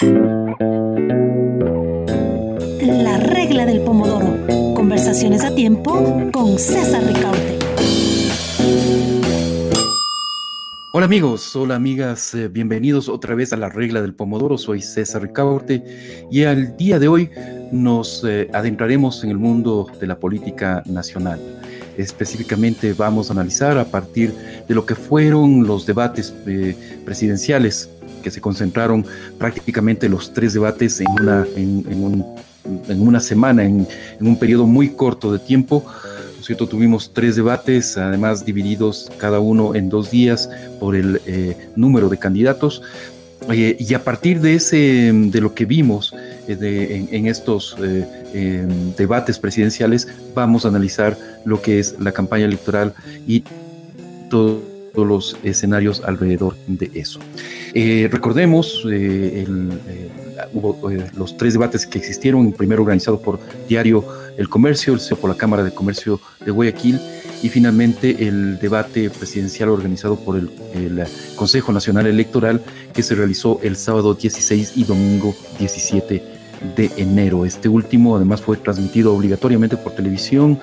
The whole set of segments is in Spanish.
La regla del pomodoro. Conversaciones a tiempo con César Ricaurte. Hola amigos, hola amigas, eh, bienvenidos otra vez a la regla del pomodoro. Soy César Ricaurte y al día de hoy nos eh, adentraremos en el mundo de la política nacional. Específicamente vamos a analizar a partir de lo que fueron los debates eh, presidenciales que se concentraron prácticamente los tres debates en una, en, una semana, en, un periodo muy corto de tiempo. cierto? Tuvimos tres debates, además divididos cada uno en dos días por el eh, número de candidatos. Eh, y a partir de ese, de lo que vimos eh, en, estos em, debates presidenciales, vamos a analizar lo que es la campaña electoral y los escenarios alrededor de eso. Eh, recordemos, eh, eh, hubo los tres debates que existieron, primero organizado por Diario El Comercio, el por la Cámara de Comercio de Guayaquil, y finalmente el debate presidencial organizado por el, Consejo Nacional Electoral que se realizó el sábado 16 y domingo 17 de enero. Este último además fue transmitido obligatoriamente por televisión,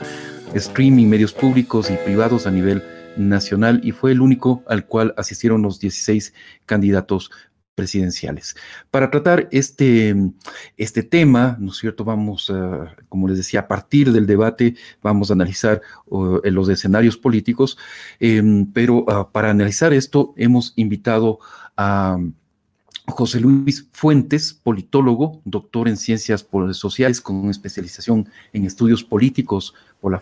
streaming, medios públicos y privados a nivel nacional y fue el único al cual asistieron los 16 candidatos presidenciales. Para tratar este, este tema, ¿no es cierto? Vamos, como les decía, a partir del debate vamos a analizar los escenarios políticos, em, pero ah, para analizar esto hemos invitado a José Luis Fuentes, politólogo, doctor en ciencias sociales con especialización en estudios políticos por la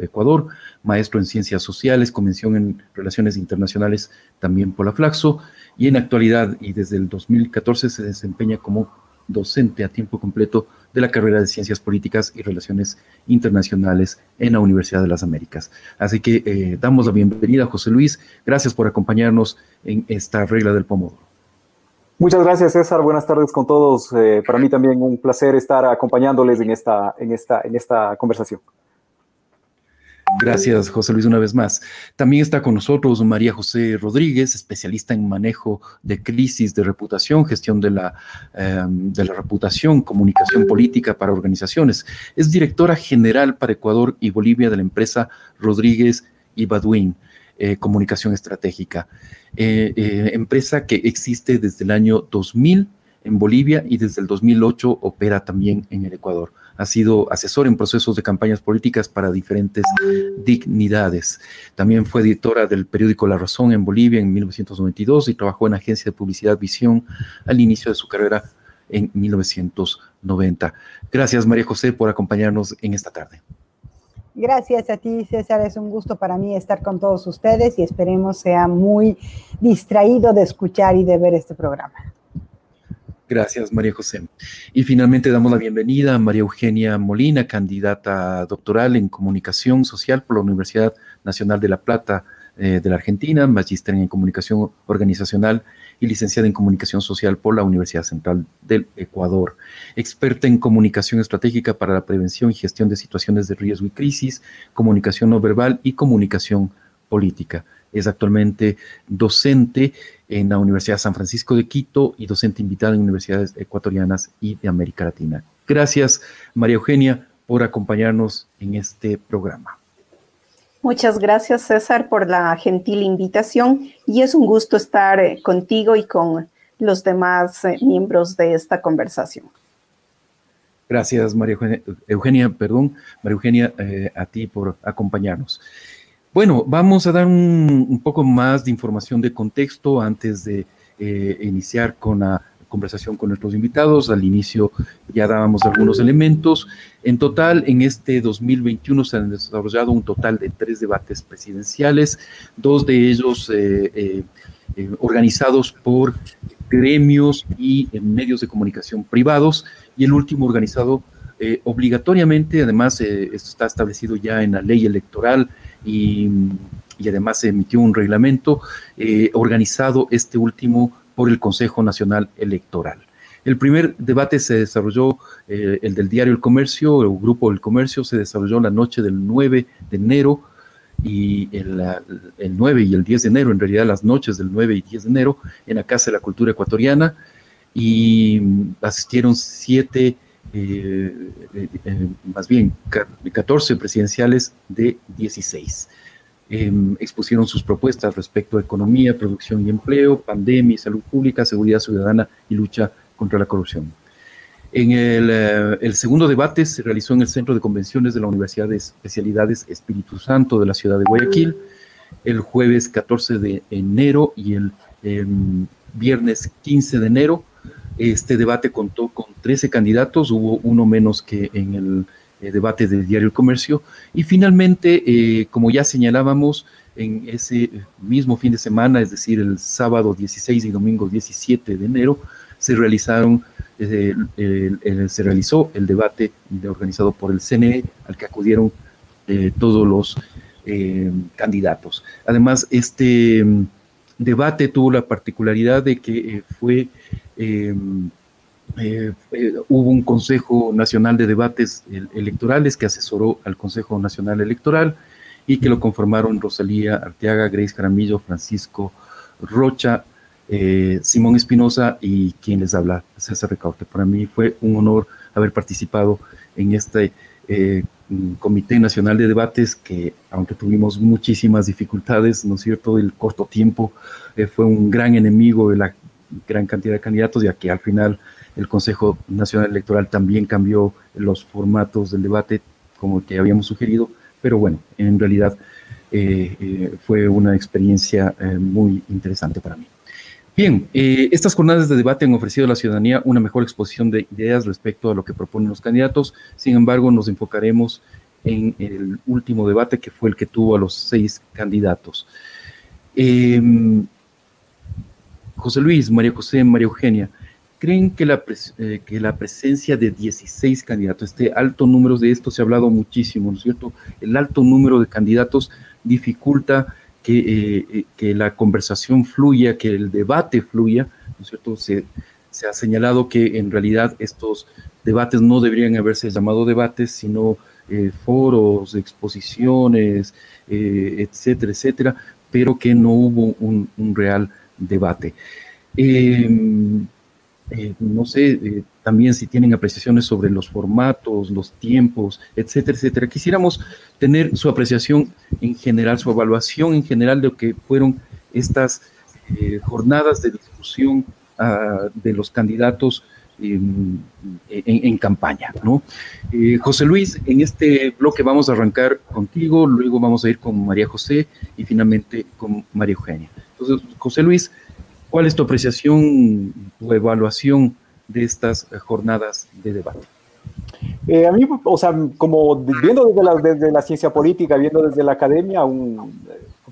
Ecuador, maestro en ciencias sociales, convención en relaciones internacionales también por la Flaxo, y en actualidad y desde el 2014 se desempeña como docente a tiempo completo de la carrera de Ciencias Políticas y Relaciones Internacionales en la Universidad de las Américas. Así que eh, damos la bienvenida a José Luis. Gracias por acompañarnos en esta regla del Pomodoro. Muchas gracias, César. Buenas tardes con todos. Eh, para mí también un placer estar acompañándoles en esta, en esta, en esta conversación. Gracias, José Luis, una vez más. También está con nosotros María José Rodríguez, especialista en manejo de crisis de reputación, gestión de la, em, de la reputación, comunicación política para organizaciones. Es directora general para Ecuador y Bolivia de la empresa Rodríguez y Badwin. Eh, comunicación estratégica, eh, eh, empresa que existe desde el año 2000 en Bolivia y desde el 2008 opera también en el Ecuador. Ha sido asesor en procesos de campañas políticas para diferentes dignidades. También fue editora del periódico La Razón en Bolivia en 1992 y trabajó en agencia de publicidad Visión al inicio de su carrera en 1990. Gracias, María José, por acompañarnos en esta tarde. Gracias a ti, César. Es un gusto para mí estar con todos ustedes y esperemos sea muy distraído de escuchar y de ver este programa. Gracias, María José. Y finalmente damos la bienvenida a María Eugenia Molina, candidata doctoral en comunicación social por la Universidad Nacional de La Plata eh, de la Argentina, magíster en comunicación organizacional y licenciada en Comunicación Social por la Universidad Central del Ecuador. Experta en comunicación estratégica para la prevención y gestión de situaciones de riesgo y crisis, comunicación no verbal y comunicación política. Es actualmente docente en la Universidad San Francisco de Quito y docente invitada en universidades ecuatorianas y de América Latina. Gracias, María Eugenia, por acompañarnos en este programa. Muchas gracias, César, por la gentil invitación y es un gusto estar eh, contigo y con los demás eh, miembros de esta conversación. Gracias, María Eugenia, perdón, María Eugenia, eh, a ti por acompañarnos. Bueno, vamos a dar un, poco más de información de contexto antes de iniciar con la conversación con nuestros invitados. Al inicio ya dábamos algunos elementos. En total, en este 2021 se han desarrollado un total de tres debates presidenciales, dos de ellos eh, eh, eh, organizados por gremios y medios de comunicación privados, y el último organizado obligatoriamente, además esto está establecido ya en la ley electoral y, y además se emitió un reglamento organizado este último por el Consejo Nacional Electoral. El primer debate se desarrolló, eh, el del diario El Comercio, el grupo del Comercio, se desarrolló la noche del 9 de enero y el, el, 9 y el 10 de enero, en realidad las noches del 9 y 10 de enero, en la Casa de la Cultura Ecuatoriana. y asistieron siete, más bien 14 presidenciales de 16. Em, expusieron sus propuestas respecto a economía, producción y empleo, pandemia, salud pública, seguridad ciudadana y lucha contra la corrupción. En el, eh, el, segundo debate se realizó en el Centro de Convenciones de la Universidad de Especialidades Espíritu Santo de la ciudad de Guayaquil, el jueves 14 de enero y el em, viernes 15 de enero. Este debate contó con 13 candidatos, hubo uno menos que en el eh, debate del diario El Comercio. Y finalmente, eh, como ya señalábamos, en ese mismo fin de semana, es decir, el sábado 16 y domingo 17 de enero, se realizaron eh, se realizó el debate organizado por el CNE al que acudieron todos los candidatos. Además, este mm, debate tuvo la particularidad de que fue eh, eh, hubo un Consejo Nacional de Debates Electorales que asesoró al Consejo Nacional Electoral y que lo conformaron Rosalía Arteaga, Grace Caramillo, Francisco Rocha, eh, Simón Espinosa y quien les habla, César Recaute. Para mí fue un honor haber participado en este Comité Nacional de Debates que, aunque tuvimos muchísimas dificultades, ¿no es cierto?, el corto tiempo, fue un gran enemigo de la gran cantidad de candidatos, ya que al final el Consejo Nacional Electoral también cambió los formatos del debate como que habíamos sugerido, pero bueno, en realidad eh, eh, fue una experiencia eh, muy interesante para mí. Bien, estas jornadas de debate han ofrecido a la ciudadanía una mejor exposición de ideas respecto a lo que proponen los candidatos. Sin embargo, nos enfocaremos en el último debate que fue el que tuvo a los seis candidatos. Em, José Luis, María José, María Eugenia, ¿Creen que la, eh, que la presencia de 16 candidatos, este alto número de esto se ha hablado muchísimo, ¿no es cierto? El alto número de candidatos dificulta que, eh, eh, que la conversación fluya, que el debate fluya, ¿no es cierto? Se, ha señalado que en realidad estos debates no deberían haberse llamado debates, sino foros, exposiciones, etcétera, etcétera, pero que no hubo un, real debate. Em, eh, no sé, eh, también si tienen apreciaciones sobre los formatos, los tiempos, etcétera, etcétera. Quisiéramos tener su apreciación en general, su evaluación en general de lo que fueron estas eh, jornadas de discusión ah, de los candidatos en, en, campaña. ¿no? José Luis, en este bloque vamos a arrancar contigo, luego vamos a ir con María José y finalmente con María Eugenia. Entonces, José Luis, ¿Cuál es tu apreciación, tu evaluación de estas jornadas de debate? Eh, a mí, o sea, como viendo desde la, desde la ciencia política, viendo desde la academia, un,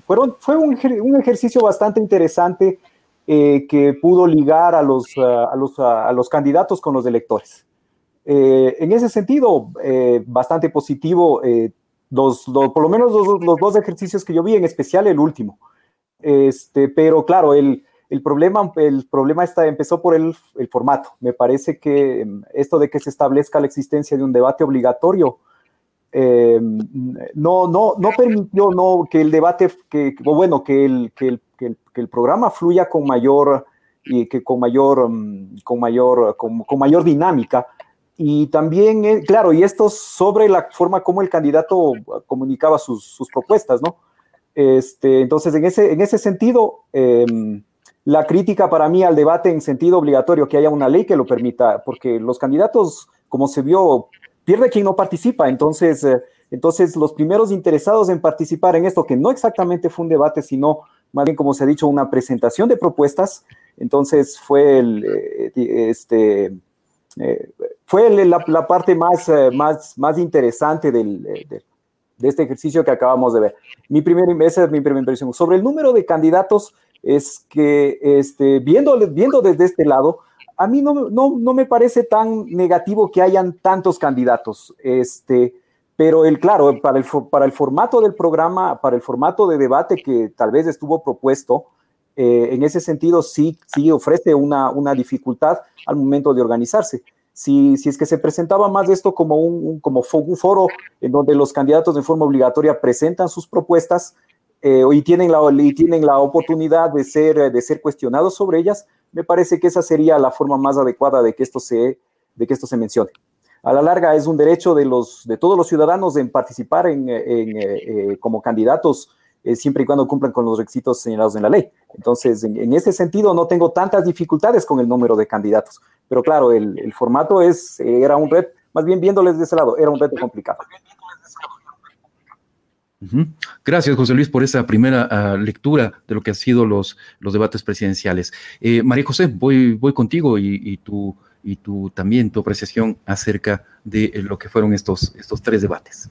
fueron, fue un, un, ejercicio bastante interesante eh, que pudo ligar a los, a, los, a los candidatos con los electores. Eh, en ese sentido, bastante positivo, dos, por lo menos los, los, dos ejercicios que yo vi, en especial el último. Este, pero claro, el, el problema, el problema está, empezó por el, formato. Me parece que em, esto de que se establezca la existencia de un debate obligatorio em, no, no, no permitió no, que el debate, que, bueno, que el, que el, programa fluya con mayor, y que con mayor, em, con mayor, con, mayor dinámica. Y también, eh, claro, y esto sobre la forma como el candidato comunicaba sus, sus propuestas, ¿no? Este, entonces, en ese, en ese sentido, la crítica para mí al debate en sentido obligatorio, que haya una ley que lo permita, porque los candidatos, como se vio, pierde quien no participa. Entonces, eh, entonces los primeros interesados en participar en esto, que no exactamente fue un debate, sino más bien, como se ha dicho, una presentación de propuestas, entonces fue el, eh, este, eh, fue la, parte más, más, más interesante del, de, de, este ejercicio que acabamos de ver. Mi primer, esa es mi primera impresión. Sobre el número de candidatos, es que este, viendo, viendo desde este lado, a mí no, no, no, me parece tan negativo que hayan tantos candidatos. Este, pero el, claro, para el, para el formato del programa, para el formato de debate que tal vez estuvo propuesto, eh, en ese sentido sí, sí ofrece una, una dificultad al momento de organizarse. Si, si, es que se presentaba más esto como un, como un foro en donde los candidatos de forma obligatoria presentan sus propuestas, eh, y, tienen la, y tienen la oportunidad de ser, de ser cuestionados sobre ellas, me parece que esa sería la forma más adecuada de que esto se, de que esto se mencione. A la larga es un derecho de, los, de todos los ciudadanos en participar en, en, como candidatos siempre y cuando cumplan con los requisitos señalados en la ley. Entonces, en, ese sentido, no tengo tantas dificultades con el número de candidatos. Pero claro, el, formato es, era un reto, más bien viéndoles de ese lado, era un reto complicado. Gracias, José Luis, por esa primera uh, lectura de lo que han sido los, los debates presidenciales. Eh, María José, voy, voy contigo y, y, tu, y tu, también tu apreciación acerca de lo que fueron estos, estos tres debates.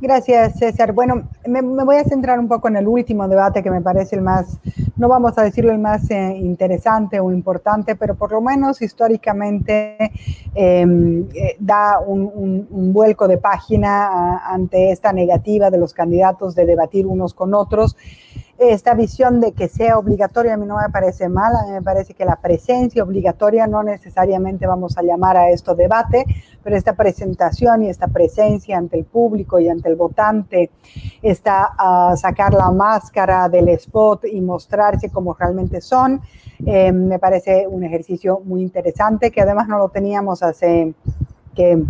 Gracias, César. Bueno, me, voy a centrar un poco en el último debate que me parece el más, no vamos a decirlo el más eh, interesante o importante, pero por lo menos históricamente em, eh, da un, vuelco de página ante esta negativa de los candidatos de debatir unos con otros esta visión de que sea obligatoria a mí no me parece mal, a mí me parece que la presencia obligatoria no necesariamente vamos a llamar a esto debate, pero esta presentación y esta presencia ante el público y ante el votante, esta uh, sacar la máscara del spot y mostrarse como realmente son, eh, me parece un ejercicio muy interesante que además no lo teníamos hace que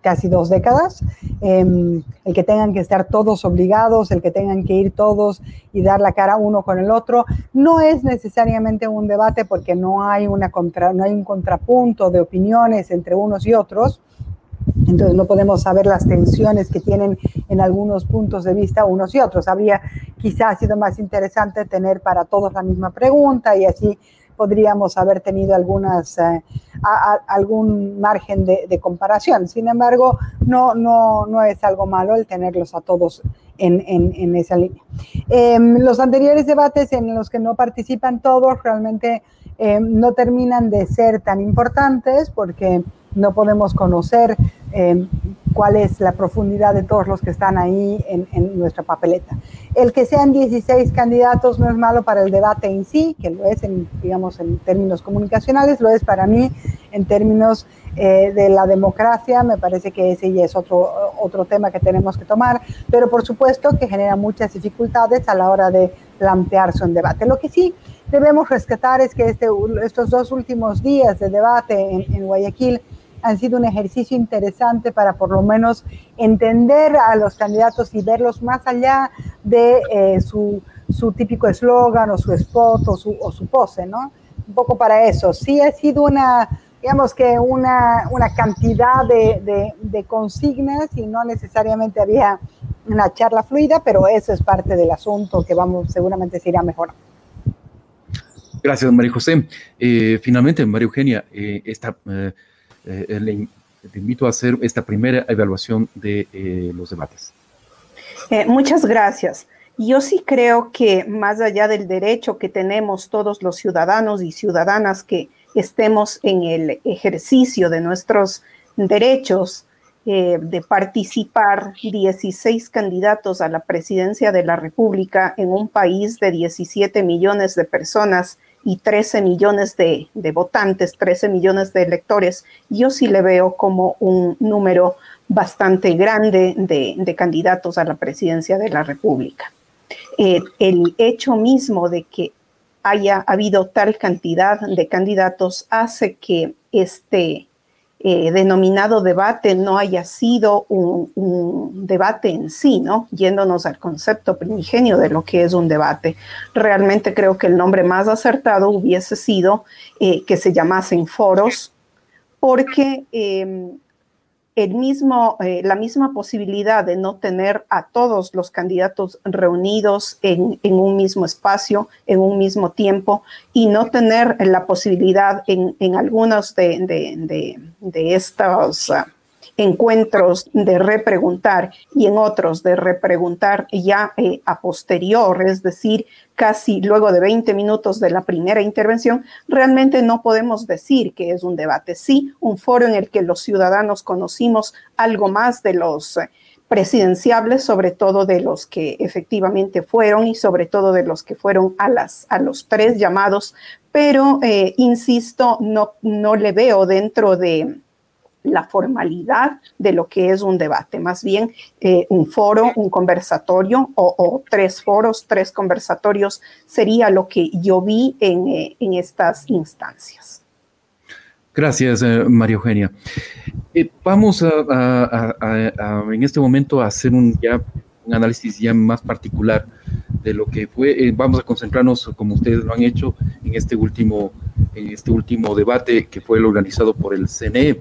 casi dos décadas, eh, el que tengan que estar todos obligados, el que tengan que ir todos y dar la cara uno con el otro, no es necesariamente un debate porque no hay, una contra, no hay un contrapunto de opiniones entre unos y otros, entonces no podemos saber las tensiones que tienen en algunos puntos de vista unos y otros. Habría quizás sido más interesante tener para todos la misma pregunta y así podríamos haber tenido algunas, eh, algún margen de, comparación. Sin embargo, no, no, no es algo malo el tenerlos a todos en, en, en esa línea. Eh, los anteriores debates en los que no participan todos realmente eh, no terminan de ser tan importantes porque no podemos conocer eh, cuál es la profundidad de todos los que están ahí en, en, nuestra papeleta. El que sean 16 candidatos no es malo para el debate en sí, que lo es, en, digamos, en términos comunicacionales, lo es para mí en términos eh, de la democracia, me parece que ese ya es otro, otro tema que tenemos que tomar, pero por supuesto que genera muchas dificultades a la hora de plantearse un debate. Lo que sí debemos rescatar es que este, estos dos últimos días de debate en, en Guayaquil, han sido un ejercicio interesante para por lo menos entender a los candidatos y verlos más allá de eh, su, su, típico eslogan o su spot o su, o su, pose, ¿no? Un poco para eso. Sí ha sido una, digamos que una, una cantidad de, de, consignas y no necesariamente había una charla fluida, pero eso es parte del asunto que vamos, seguramente se irá mejorando. Gracias, María José. Eh, finalmente, María Eugenia, eh, esta... Eh, eh, le, le, invito a hacer esta primera evaluación de eh, los debates. Eh, muchas gracias. Yo sí creo que más allá del derecho que tenemos todos los ciudadanos y ciudadanas que estemos en el ejercicio de nuestros derechos, eh, de participar 16 candidatos a la presidencia de la República en un país de 17 millones de personas y 13 millones de, votantes, 13 millones de electores, yo sí le veo como un número bastante grande de, de candidatos a la presidencia de la República. Eh, el hecho mismo de que haya habido tal cantidad de candidatos hace que este eh, denominado debate no haya sido un, debate en sí, ¿no? Yéndonos al concepto primigenio de lo que es un debate. Realmente creo que el nombre más acertado hubiese sido eh, que se llamasen foros, porque eh, el mismo, eh, la misma posibilidad de no tener a todos los candidatos reunidos en, en, un mismo espacio, en un mismo tiempo, y no tener la posibilidad en, en algunos de, de, de, de estos uh, encuentros de repreguntar y en otros de repreguntar ya eh, a posterior, es decir, casi luego de 20 minutos de la primera intervención, realmente no podemos decir que es un debate, sí, un foro en el que los ciudadanos conocimos algo más de los eh, presidenciables, sobre todo de los que efectivamente fueron y sobre todo de los que fueron a, las, a los tres llamados, pero eh, insisto, no, no le veo dentro de la formalidad de lo que es un debate, más bien eh, un foro, un conversatorio o, tres foros, tres conversatorios sería lo que yo vi en, eh, estas instancias. Gracias, eh, María Eugenia. vamos a, en este momento a hacer un, ya, un análisis ya más particular de lo que fue. vamos a concentrarnos, como ustedes lo han hecho, en este último, en este último debate que fue el organizado por el CNE.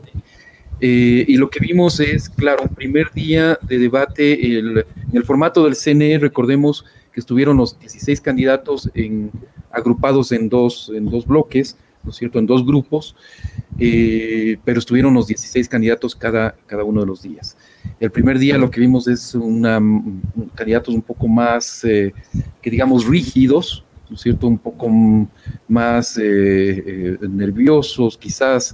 Eh, y lo que vimos es, claro, un primer día de debate en el formato del CNE, recordemos que estuvieron los 16 candidatos en, agrupados en dos, en dos bloques, ¿no es cierto?, en dos grupos, eh, pero estuvieron los 16 candidatos cada, cada uno de los días. El primer día lo que vimos es una, candidatos un poco más, eh, que digamos, rígidos, ¿no es cierto?, un poco más nerviosos, quizás,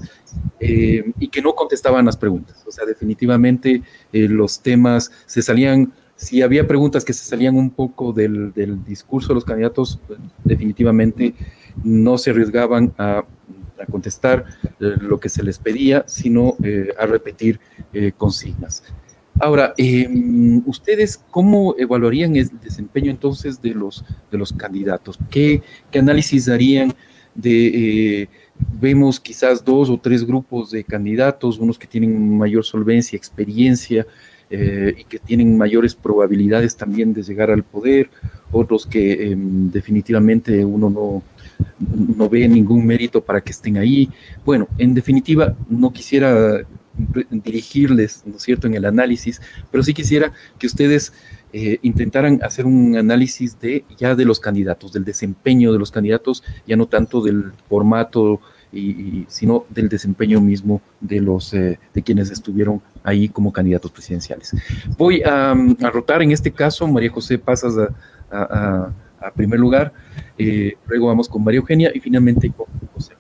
eh, y que no contestaban las preguntas. O sea, definitivamente eh, los temas se salían, si había preguntas que se salían un poco del, discurso de los candidatos, definitivamente no se arriesgaban a, contestar eh, lo que se les pedía, sino a repetir consignas. Ahora, ¿ustedes cómo evaluarían el desempeño entonces de los, de los candidatos? ¿Qué, qué análisis darían de vemos quizás dos o tres grupos de candidatos, unos que tienen mayor solvencia, experiencia eh, y que tienen mayores probabilidades también de llegar al poder, otros que em, definitivamente uno no, no ve ningún mérito para que estén ahí. Bueno, en definitiva, no quisiera dirigirles, ¿no es cierto?, en el análisis, pero sí quisiera que ustedes eh, intentaran hacer un análisis de ya de los candidatos, del desempeño de los candidatos, ya no tanto del formato, y, sino del desempeño mismo de los eh, de quienes estuvieron ahí como candidatos presidenciales. Voy a, rotar en este caso, María José pasas a, primer lugar, eh, luego vamos con María Eugenia y finalmente con José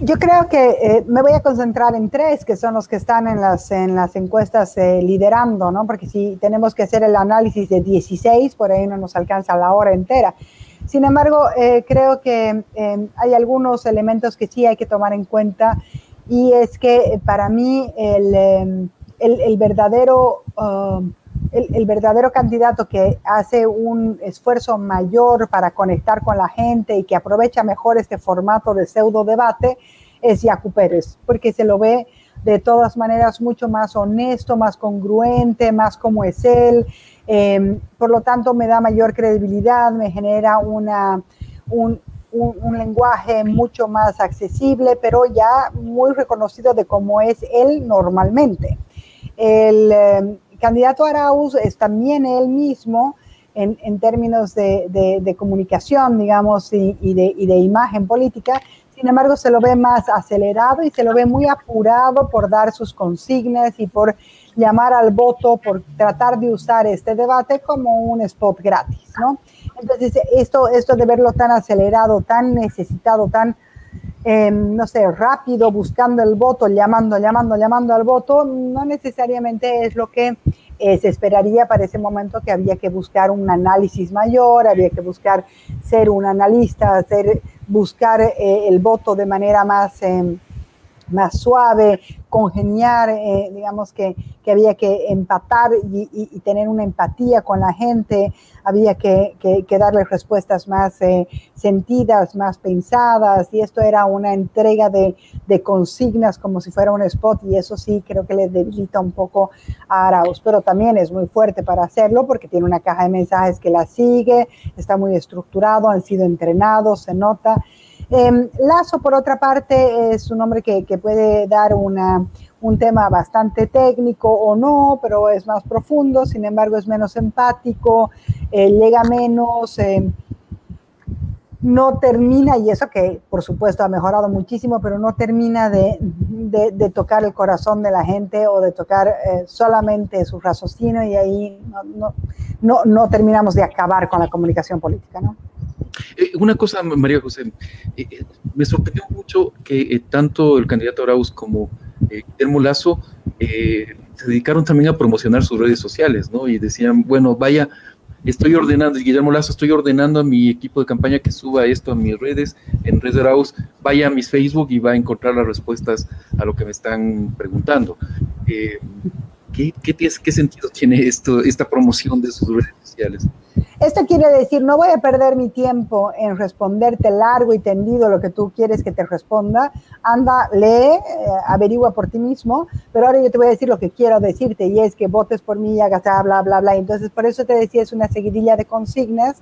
yo creo que eh, me voy a concentrar en tres, que son los que están en las, en las encuestas eh, liderando, ¿no? Porque si tenemos que hacer el análisis de 16, por ahí no nos alcanza la hora entera. Sin embargo, eh, creo que em, hay algunos elementos que sí hay que tomar en cuenta y es que para mí el, em, verdadero... Um, el, verdadero candidato que hace un esfuerzo mayor para conectar con la gente y que aprovecha mejor este formato de pseudo debate es Yacu Pérez, porque se lo ve de todas maneras mucho más honesto, más congruente, más como es él. Em, por lo tanto, me da mayor credibilidad, me genera una, un, un, lenguaje mucho más accesible, pero ya muy reconocido de cómo es él normalmente. El, em, candidato Arauz es también él mismo en, términos de, comunicación, digamos, y, y, de, y, de, imagen política. Sin embargo, se lo ve más acelerado y se lo ve muy apurado por dar sus consignas y por llamar al voto, por tratar de usar este debate como un spot gratis, ¿no? Entonces, esto, esto de verlo tan acelerado, tan necesitado, tan Em, no sé, rápido, buscando el voto, llamando, llamando, llamando al voto, no necesariamente es lo que eh, se esperaría para ese momento que había que buscar un análisis mayor, había que buscar ser un analista, hacer, buscar eh, el voto de manera más, em, más suave, congeniar, eh, digamos que, que, había que empatar y, y, tener una empatía con la gente, había que, que, darle respuestas más eh, sentidas, más pensadas, y esto era una entrega de, consignas como si fuera un spot, y eso sí creo que le debilita un poco a Arauz, pero también es muy fuerte para hacerlo porque tiene una caja de mensajes que la sigue, está muy estructurado, han sido entrenados, se nota. Eh, Lazo, por otra parte, es un hombre que puede dar una, un tema bastante técnico o no, pero es más profundo, sin embargo es menos empático, eh, llega menos, eh, no termina, y eso que por supuesto ha mejorado muchísimo, pero no termina de, de, de tocar el corazón de la gente o de tocar eh, solamente su raciocinio y ahí no, no, no, no terminamos de acabar con la comunicación política, ¿no? Eh, una cosa, María José, eh, eh, me sorprendió mucho que tanto el candidato Arauz como Guillermo Lazo se dedicaron también a promocionar sus redes sociales, ¿no? Y decían, bueno, vaya, estoy ordenando, Guillermo Lazo, estoy ordenando a mi equipo de campaña que suba esto a mis redes, en Red House, vaya a mis Facebook y va a encontrar las respuestas a lo que me están preguntando. Eh, ¿qué, qué, sentido tiene esto, esta promoción de sus redes sociales? Esto quiere decir, no voy a perder mi tiempo en responderte largo y tendido lo que tú quieres que te responda. Anda, lee, eh, averigua por ti mismo, pero ahora yo te voy a decir lo que quiero decirte y es que votes por mí y hagas bla, bla, bla. Entonces, por eso te decía, es una seguidilla de consignas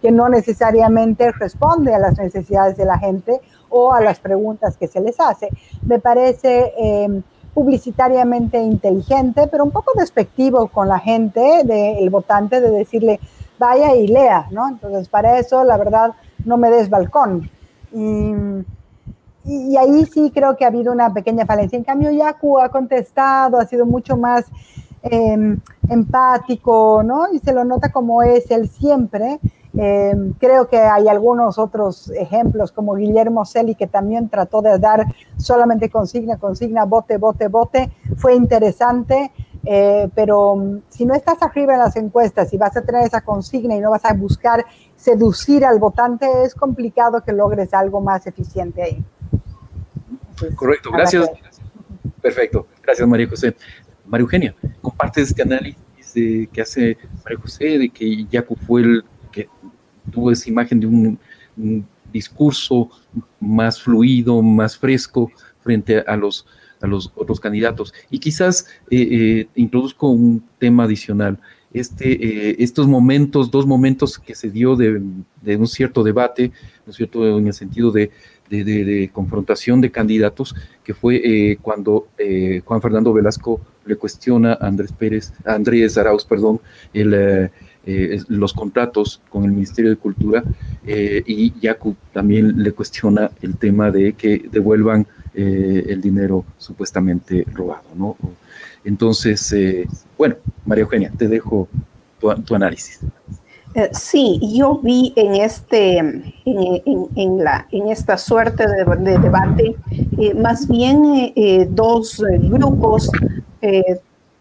que no necesariamente responde a las necesidades de la gente o a las preguntas que se les hace. Me parece... Eh, publicitariamente inteligente, pero un poco despectivo con la gente, del votante, de decirle, vaya y lea, ¿no? Entonces, para eso, la verdad, no me des balcón. Y, y, ahí sí creo que ha habido una pequeña falencia. En cambio, Yaku ha contestado, ha sido mucho más em, empático, ¿no? Y se lo nota como es él siempre. Em, creo que hay algunos otros ejemplos, como Guillermo Celi, que también trató de dar solamente consigna, consigna, bote, bote, bote. Fue interesante, eh, pero mm, si no estás arriba en las encuestas y vas a tener esa consigna y no vas a buscar seducir al votante, es complicado que logres algo más eficiente ahí. Correcto, gracias. Perfecto, gracias María José. María Eugenia, compartes este análisis que hace María José de que Yacu fue el tuvo esa imagen de un, discurso más fluido, más fresco frente a los, a los otros candidatos. Y quizás eh, eh, introduzco un tema adicional. Este, eh, estos momentos, dos momentos que se dio de, un cierto debate, ¿no cierto?, en el sentido de, confrontación de candidatos, que fue cuando Juan Fernando Velasco le cuestiona a Andrés Pérez, Andrés Arauz, perdón, el, eh, los contratos con el Ministerio de Cultura eh, y Yacu también le cuestiona el tema de que devuelvan eh, el dinero supuestamente robado, ¿no? Entonces, bueno, María Eugenia, te dejo tu, análisis. Sí, yo vi en, este, en, la, en esta suerte de, de debate más bien dos grupos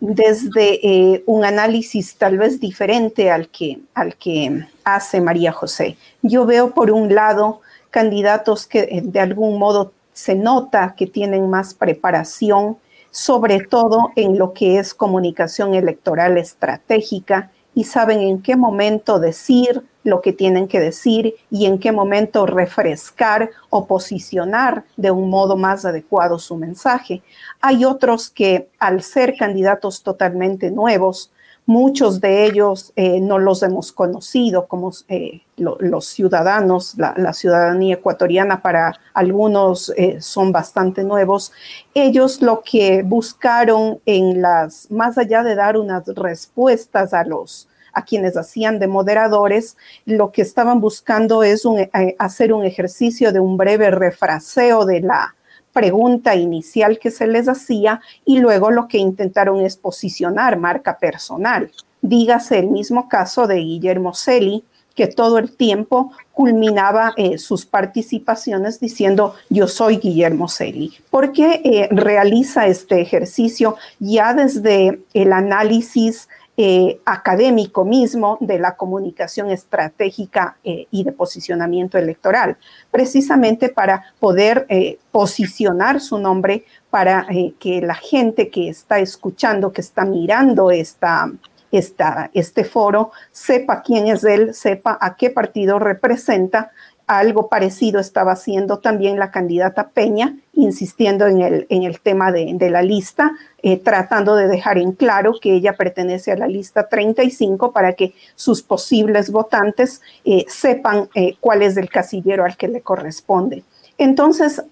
desde eh, un análisis tal vez diferente al que, al que hace María José. Yo veo por un lado candidatos que eh, de algún modo se nota que tienen más preparación, sobre todo en lo que es comunicación electoral estratégica y saben en qué momento decir lo que tienen que decir y en qué momento refrescar o posicionar de un modo más adecuado su mensaje. Hay otros que al ser candidatos totalmente nuevos, muchos de ellos eh, no los hemos conocido como eh, los ciudadanos, la, ciudadanía ecuatoriana para algunos eh, son bastante nuevos. Ellos lo que buscaron en las, más allá de dar unas respuestas a los a quienes hacían de moderadores, lo que estaban buscando es eh, hacer un ejercicio de un breve refraseo de la pregunta inicial que se les hacía y luego lo que intentaron es posicionar marca personal. Dígase el mismo caso de Guillermo Celi, que todo el tiempo culminaba eh, sus participaciones diciendo yo soy Guillermo Celi. ¿Por qué eh, realiza este ejercicio ya desde el análisis eh, académico mismo de la comunicación estratégica eh, y de posicionamiento electoral, precisamente para poder eh, posicionar su nombre para que la gente que está escuchando, que está mirando esta, esta, este foro, sepa quién es él, sepa a qué partido representa algo parecido estaba haciendo también la candidata Peña, insistiendo en el, en el tema de, la lista, eh, tratando de dejar en claro que ella pertenece a la lista 35 para que sus posibles votantes eh, sepan eh, cuál es el casillero al que le corresponde. Entonces,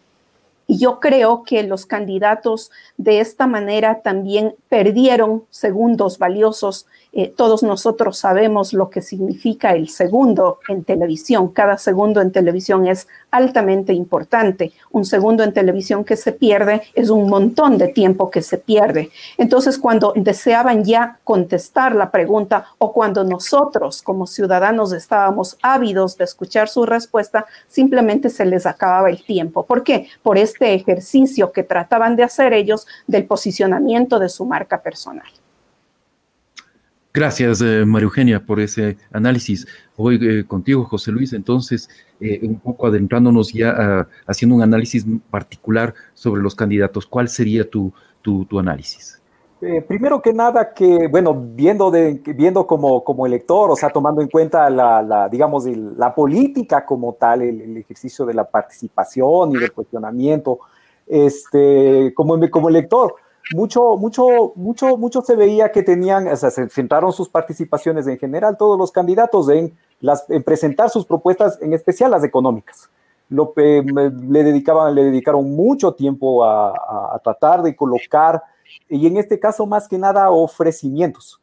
yo creo que los candidatos de esta manera también perdieron segundos valiosos eh, todos nosotros sabemos lo que significa el segundo en televisión. Cada segundo en televisión es altamente importante. Un segundo en televisión que se pierde es un montón de tiempo que se pierde. Entonces, cuando deseaban ya contestar la pregunta o cuando nosotros como ciudadanos estábamos ávidos de escuchar su respuesta, simplemente se les acababa el tiempo. ¿Por qué? Por este ejercicio que trataban de hacer ellos del posicionamiento de su marca personal. Gracias, eh, María Eugenia, por ese análisis. Hoy eh, contigo, José Luis, entonces, eh, un poco adentrándonos ya haciendo un análisis particular sobre los candidatos. ¿Cuál sería tu, tu, análisis? Primero que nada, que, bueno, viendo, de, viendo como, como elector, o sea, tomando en cuenta la, digamos, la política como tal, el, ejercicio de la participación y del cuestionamiento, este, como, como elector, mucho, mucho, mucho, mucho se veía que tenían, o sea, se centraron sus participaciones en general, todos los candidatos en, las, en presentar sus propuestas, en especial las económicas. Lo, le, dedicaban, le dedicaron mucho tiempo a, tratar de colocar, y en este caso más que nada ofrecimientos.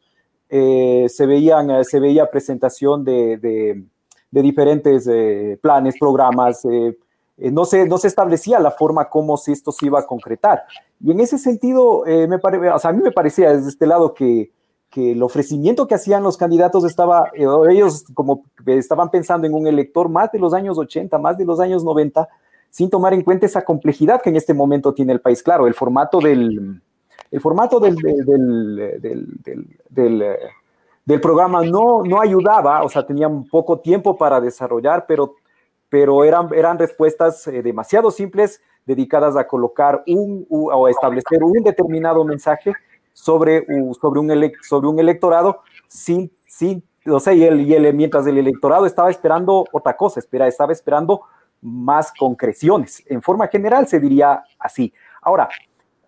Eh, se, veían, se veía presentación de, de, diferentes eh, planes, programas, eh, no, se, no se establecía la forma como si esto se iba a concretar. Y en ese sentido, eh, me o sea, a mí me parecía desde este lado que, que el ofrecimiento que hacían los candidatos estaba, eh, ellos como estaban pensando en un elector más de los años 80, más de los años 90, sin tomar en cuenta esa complejidad que en este momento tiene el país. Claro, el formato del, el formato del, del, del, del programa no, no ayudaba, o sea, tenían poco tiempo para desarrollar, pero, pero eran, eran respuestas eh, demasiado simples dedicadas a colocar un o a establecer un determinado mensaje sobre, sobre, un, sobre un electorado sin, sin o sea, y, el, y el, mientras el electorado estaba esperando otra cosa, espera, estaba esperando más concreciones. En forma general se diría así. Ahora,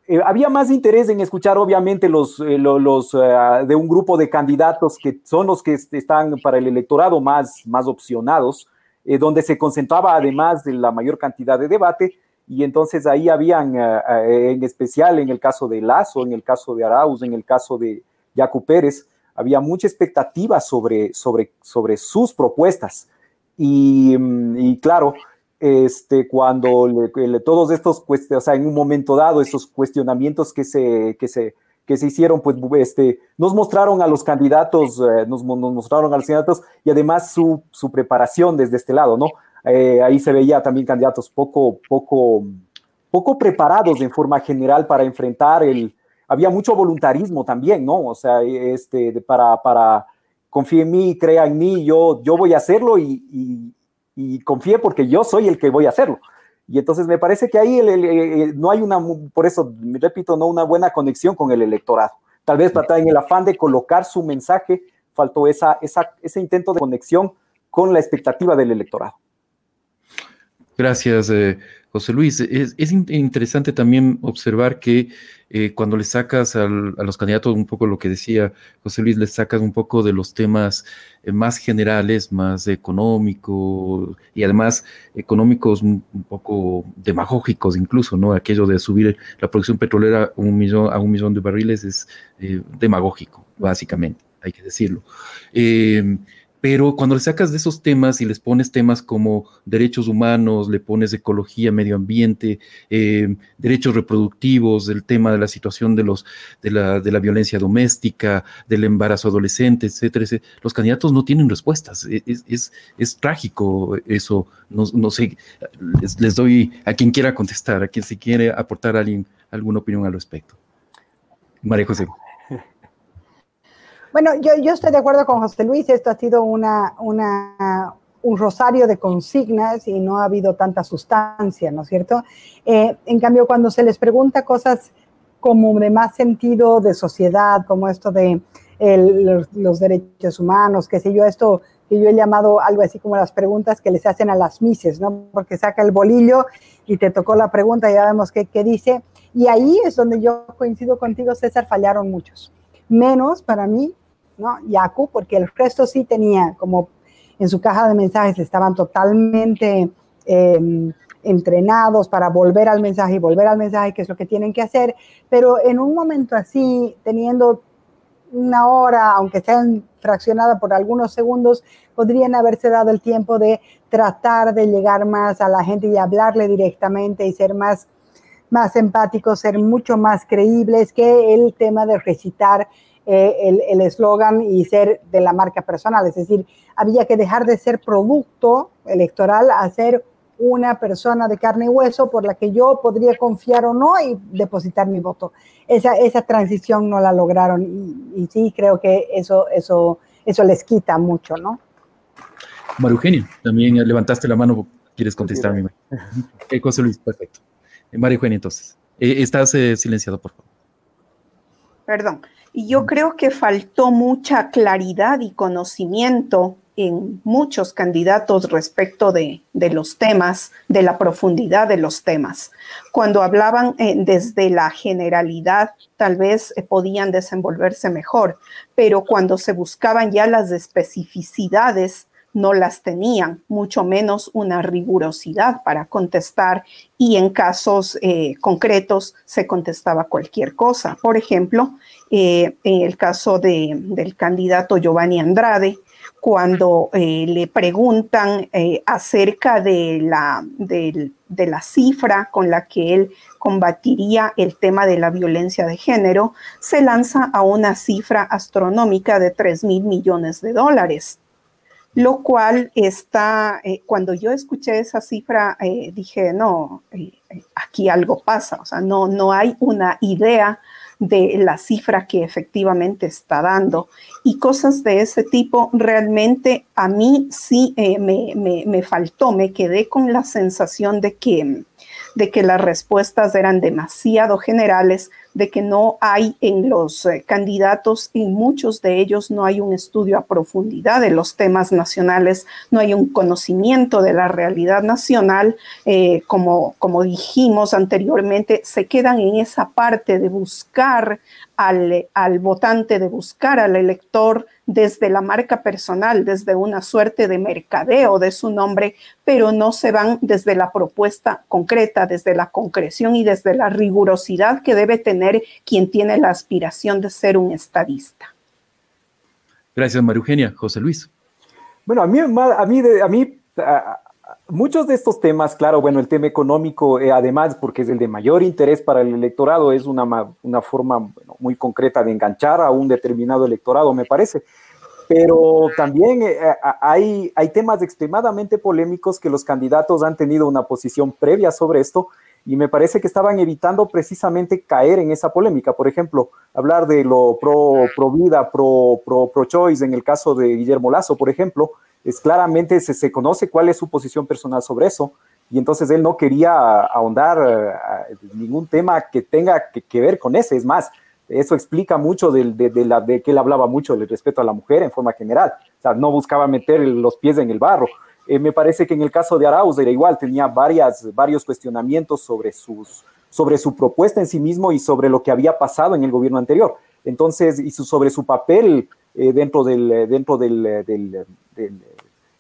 eh, había más interés en escuchar, obviamente, los, eh, los, eh, de un grupo de candidatos que son los que están para el electorado más, más opcionados, donde se concentraba además de la mayor cantidad de debate, y entonces ahí habían, en especial en el caso de Lazo, en el caso de Arauz, en el caso de Yacu Pérez, había mucha expectativa sobre, sobre, sobre sus propuestas. Y, mm, claro, este, cuando todos estos, o sea, en un momento dado, esos cuestionamientos que se, que se, que se hicieron, pues este, nos mostraron a los candidatos, eh, nos, nos, mostraron a los candidatos y además su, su preparación desde este lado, ¿no? Eh, ahí se veía también candidatos poco, poco, poco preparados en forma general para enfrentar el... Había mucho voluntarismo también, ¿no? O sea, este, para, para confíe en mí, crea en mí, yo, yo voy a hacerlo y, y, y confíe porque yo soy el que voy a hacerlo. Y entonces me parece que ahí no hay una, por eso, repito, no una buena conexión con el electorado. Tal vez en el afán de colocar su mensaje, faltó esa, ese intento de conexión con la expectativa del electorado. Gracias, eh, José Luis. Es, interesante también observar que eh, cuando le sacas a los candidatos un poco lo que decía José Luis, le sacas un poco de los temas eh, más generales, más económicos y además económicos un, poco demagógicos incluso, ¿no? Aquello de subir la producción petrolera un millón, a un millón de barriles es demagógico, básicamente, hay que decirlo pero cuando le sacas de esos temas y les pones temas como derechos humanos, le pones ecología, medio ambiente, eh, derechos reproductivos, el tema de la situación de, los, de, la, de la violencia doméstica, del embarazo adolescente, etcétera, los candidatos no tienen respuestas. E, es, es, trágico eso. No, no sé, les, doy a quien quiera contestar, a quien se quiere aportar alguien, alguna opinión al respecto. María José. Bueno, yo, estoy de acuerdo con José Luis, esto ha sido una, una, un rosario de consignas y no ha habido tanta sustancia, ¿no es cierto? Eh, en cambio, cuando se les pregunta cosas como de más sentido de sociedad, como esto de los, derechos humanos, qué sé yo, esto que yo he llamado algo así como las preguntas que les hacen a las mises, ¿no? Porque saca el bolillo y te tocó la pregunta, y ya vemos qué, qué dice. Y ahí es donde yo coincido contigo, César, fallaron muchos. Menos para mí Yaku, porque el resto sí tenía como en su caja de mensajes estaban totalmente em, entrenados para volver al mensaje y volver al mensaje, que es lo que tienen que hacer, pero en un momento así, teniendo una hora, aunque sea fraccionada por algunos segundos, podrían haberse dado el tiempo de tratar de llegar más a la gente y hablarle directamente y ser más, más empáticos, ser mucho más creíbles que el tema de recitar eh, el eslogan y ser de la marca personal. Es decir, había que dejar de ser producto electoral a ser una persona de carne y hueso por la que yo podría confiar o no y depositar mi voto. Esa, esa transición no la lograron y, sí creo que eso, eso, eso les quita mucho, ¿no? María Eugenia, también levantaste la mano, quieres contestarme. Eh, José Luis, perfecto. Eh, María Eugenia, entonces, eh, estás silenciado, por favor. Perdón. Y yo creo que faltó mucha claridad y conocimiento en muchos candidatos respecto de, los temas, de la profundidad de los temas. Cuando hablaban eh, desde la generalidad, tal vez eh, podían desenvolverse mejor, pero cuando se buscaban ya las especificidades, no las tenían, mucho menos una rigurosidad para contestar y en casos eh, concretos se contestaba cualquier cosa. Por ejemplo, en el caso del candidato Giovanni Andrade, cuando eh, le preguntan eh, acerca de la, de, la cifra con la que él combatiría el tema de la violencia de género, se lanza a una cifra astronómica de 3 mil millones de dólares. Lo cual está, eh, cuando yo escuché esa cifra, dije, no, aquí algo pasa, o sea, no, no hay una idea de la cifra que efectivamente está dando. Y cosas de ese tipo realmente a mí sí eh, me, me, faltó, me quedé con la sensación de que, de que las respuestas eran demasiado generales de que no hay en los eh, candidatos, en muchos de ellos no hay un estudio a profundidad de los temas nacionales, no hay un conocimiento de la realidad nacional, eh, como, como dijimos anteriormente, se quedan en esa parte de buscar al, al votante, de buscar al elector desde la marca personal, desde una suerte de mercadeo de su nombre, pero no se van desde la propuesta concreta, desde la concreción y desde la rigurosidad que debe tener quien tiene la aspiración de ser un estadista. Gracias, María Eugenia. José Luis. Bueno, a mí, a mí, a mí muchos de estos temas, claro, bueno, el tema económico, eh, además, porque es el de mayor interés para el electorado, es una, una forma muy concreta de enganchar a un determinado electorado, me parece. Pero también eh, hay, hay temas extremadamente polémicos que los candidatos han tenido una posición previa sobre esto y me parece que estaban evitando precisamente caer en esa polémica. Por ejemplo, hablar de lo pro, pro vida, pro, pro, pro choice en el caso de Guillermo Lazo, por ejemplo, es claramente se, se, conoce cuál es su posición personal sobre eso, y entonces él no quería ahondar eh, ningún tema que tenga que, ver con ese. Es más, eso explica mucho de, de, la, de que él hablaba mucho del respeto a la mujer en forma general. O sea, no buscaba meter los pies en el barro. Eh, me parece que en el caso de Arauz era igual, tenía varias, varios cuestionamientos sobre, sus, sobre su propuesta en sí mismo y sobre lo que había pasado en el gobierno anterior. Entonces, y sobre su papel eh, dentro, del, dentro del, del,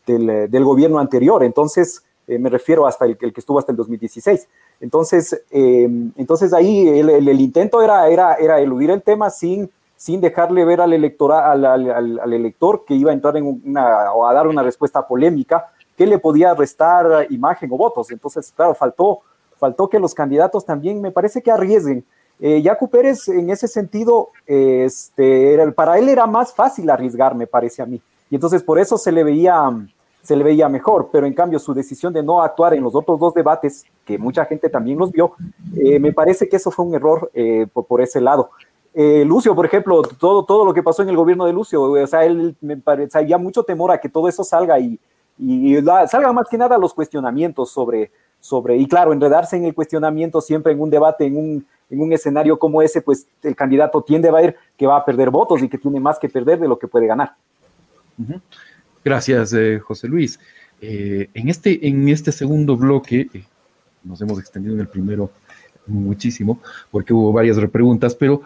del, gobierno anterior. Entonces, eh, me refiero hasta el, que estuvo hasta el 2016. Entonces, entonces ahí el, el, intento era, era, era eludir el tema sin, sin dejarle ver al, electora, al, elector que iba a entrar en una, o a dar una respuesta polémica que le podía restar imagen o votos. Entonces, claro, faltó, faltó que los candidatos también, me parece que arriesguen. Eh, Jaco Pérez, en ese sentido, este, para él era más fácil arriesgar, me parece a mí. Y entonces por eso se le veía, se le veía mejor, pero en cambio su decisión de no actuar en los otros dos debates, que mucha gente también los vio, eh, me parece que eso fue un error eh, por, ese lado. Eh, Lucio, por ejemplo, todo, todo lo que pasó en el gobierno de Lucio, o sea, él me parece, había mucho temor a que todo eso salga y, y, salga más que nada los cuestionamientos sobre, sobre, y claro, enredarse en el cuestionamiento siempre en un debate, en un, en un escenario como ese, pues el candidato tiende a ver que va a perder votos y que tiene más que perder de lo que puede ganar. Gracias, eh, José Luis. Eh, en, este, en este segundo bloque, eh, nos hemos extendido en el primero muchísimo, porque hubo varias repreguntas, pero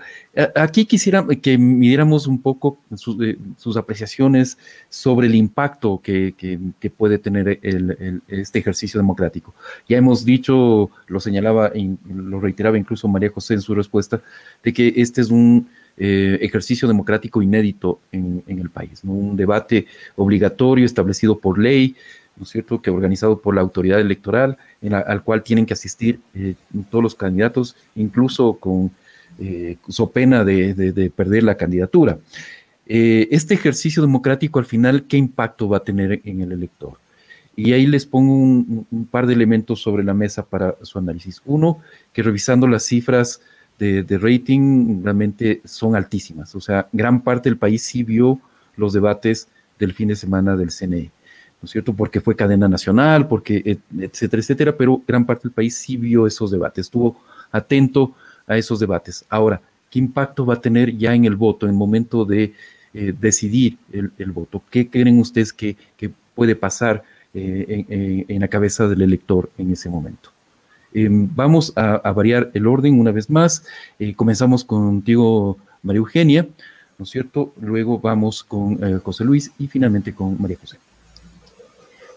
aquí quisiera que midiéramos un poco sus, apreciaciones sobre el impacto que, puede tener este ejercicio democrático. Ya hemos dicho, lo señalaba, lo reiteraba incluso María José en su respuesta, de que este es un eh, ejercicio democrático inédito en, el país, ¿no? un debate obligatorio establecido por ley, ¿no es cierto?, que organizado por la autoridad electoral, al cual tienen que asistir eh, todos los candidatos, incluso con eh, so pena de, perder la candidatura. este ejercicio democrático al final, ¿qué impacto va a tener en el elector? Y ahí les pongo un, par de elementos sobre la mesa para su análisis. Uno, que revisando las cifras de, rating realmente son altísimas. O sea, gran parte del país sí vio los debates del fin de semana del CNE. ¿No es cierto? Porque fue cadena nacional, porque etcétera, etcétera, pero gran parte del país sí vio esos debates, estuvo atento a esos debates. Ahora, ¿qué impacto va a tener ya en el voto, en el momento de eh, decidir el, voto? ¿Qué creen ustedes que, puede pasar? Eh, en, la cabeza del elector en ese momento. Em, vamos a, variar el orden una vez más. Eh, comenzamos contigo, María Eugenia, ¿no es cierto? Luego vamos con eh, José Luis y finalmente con María José.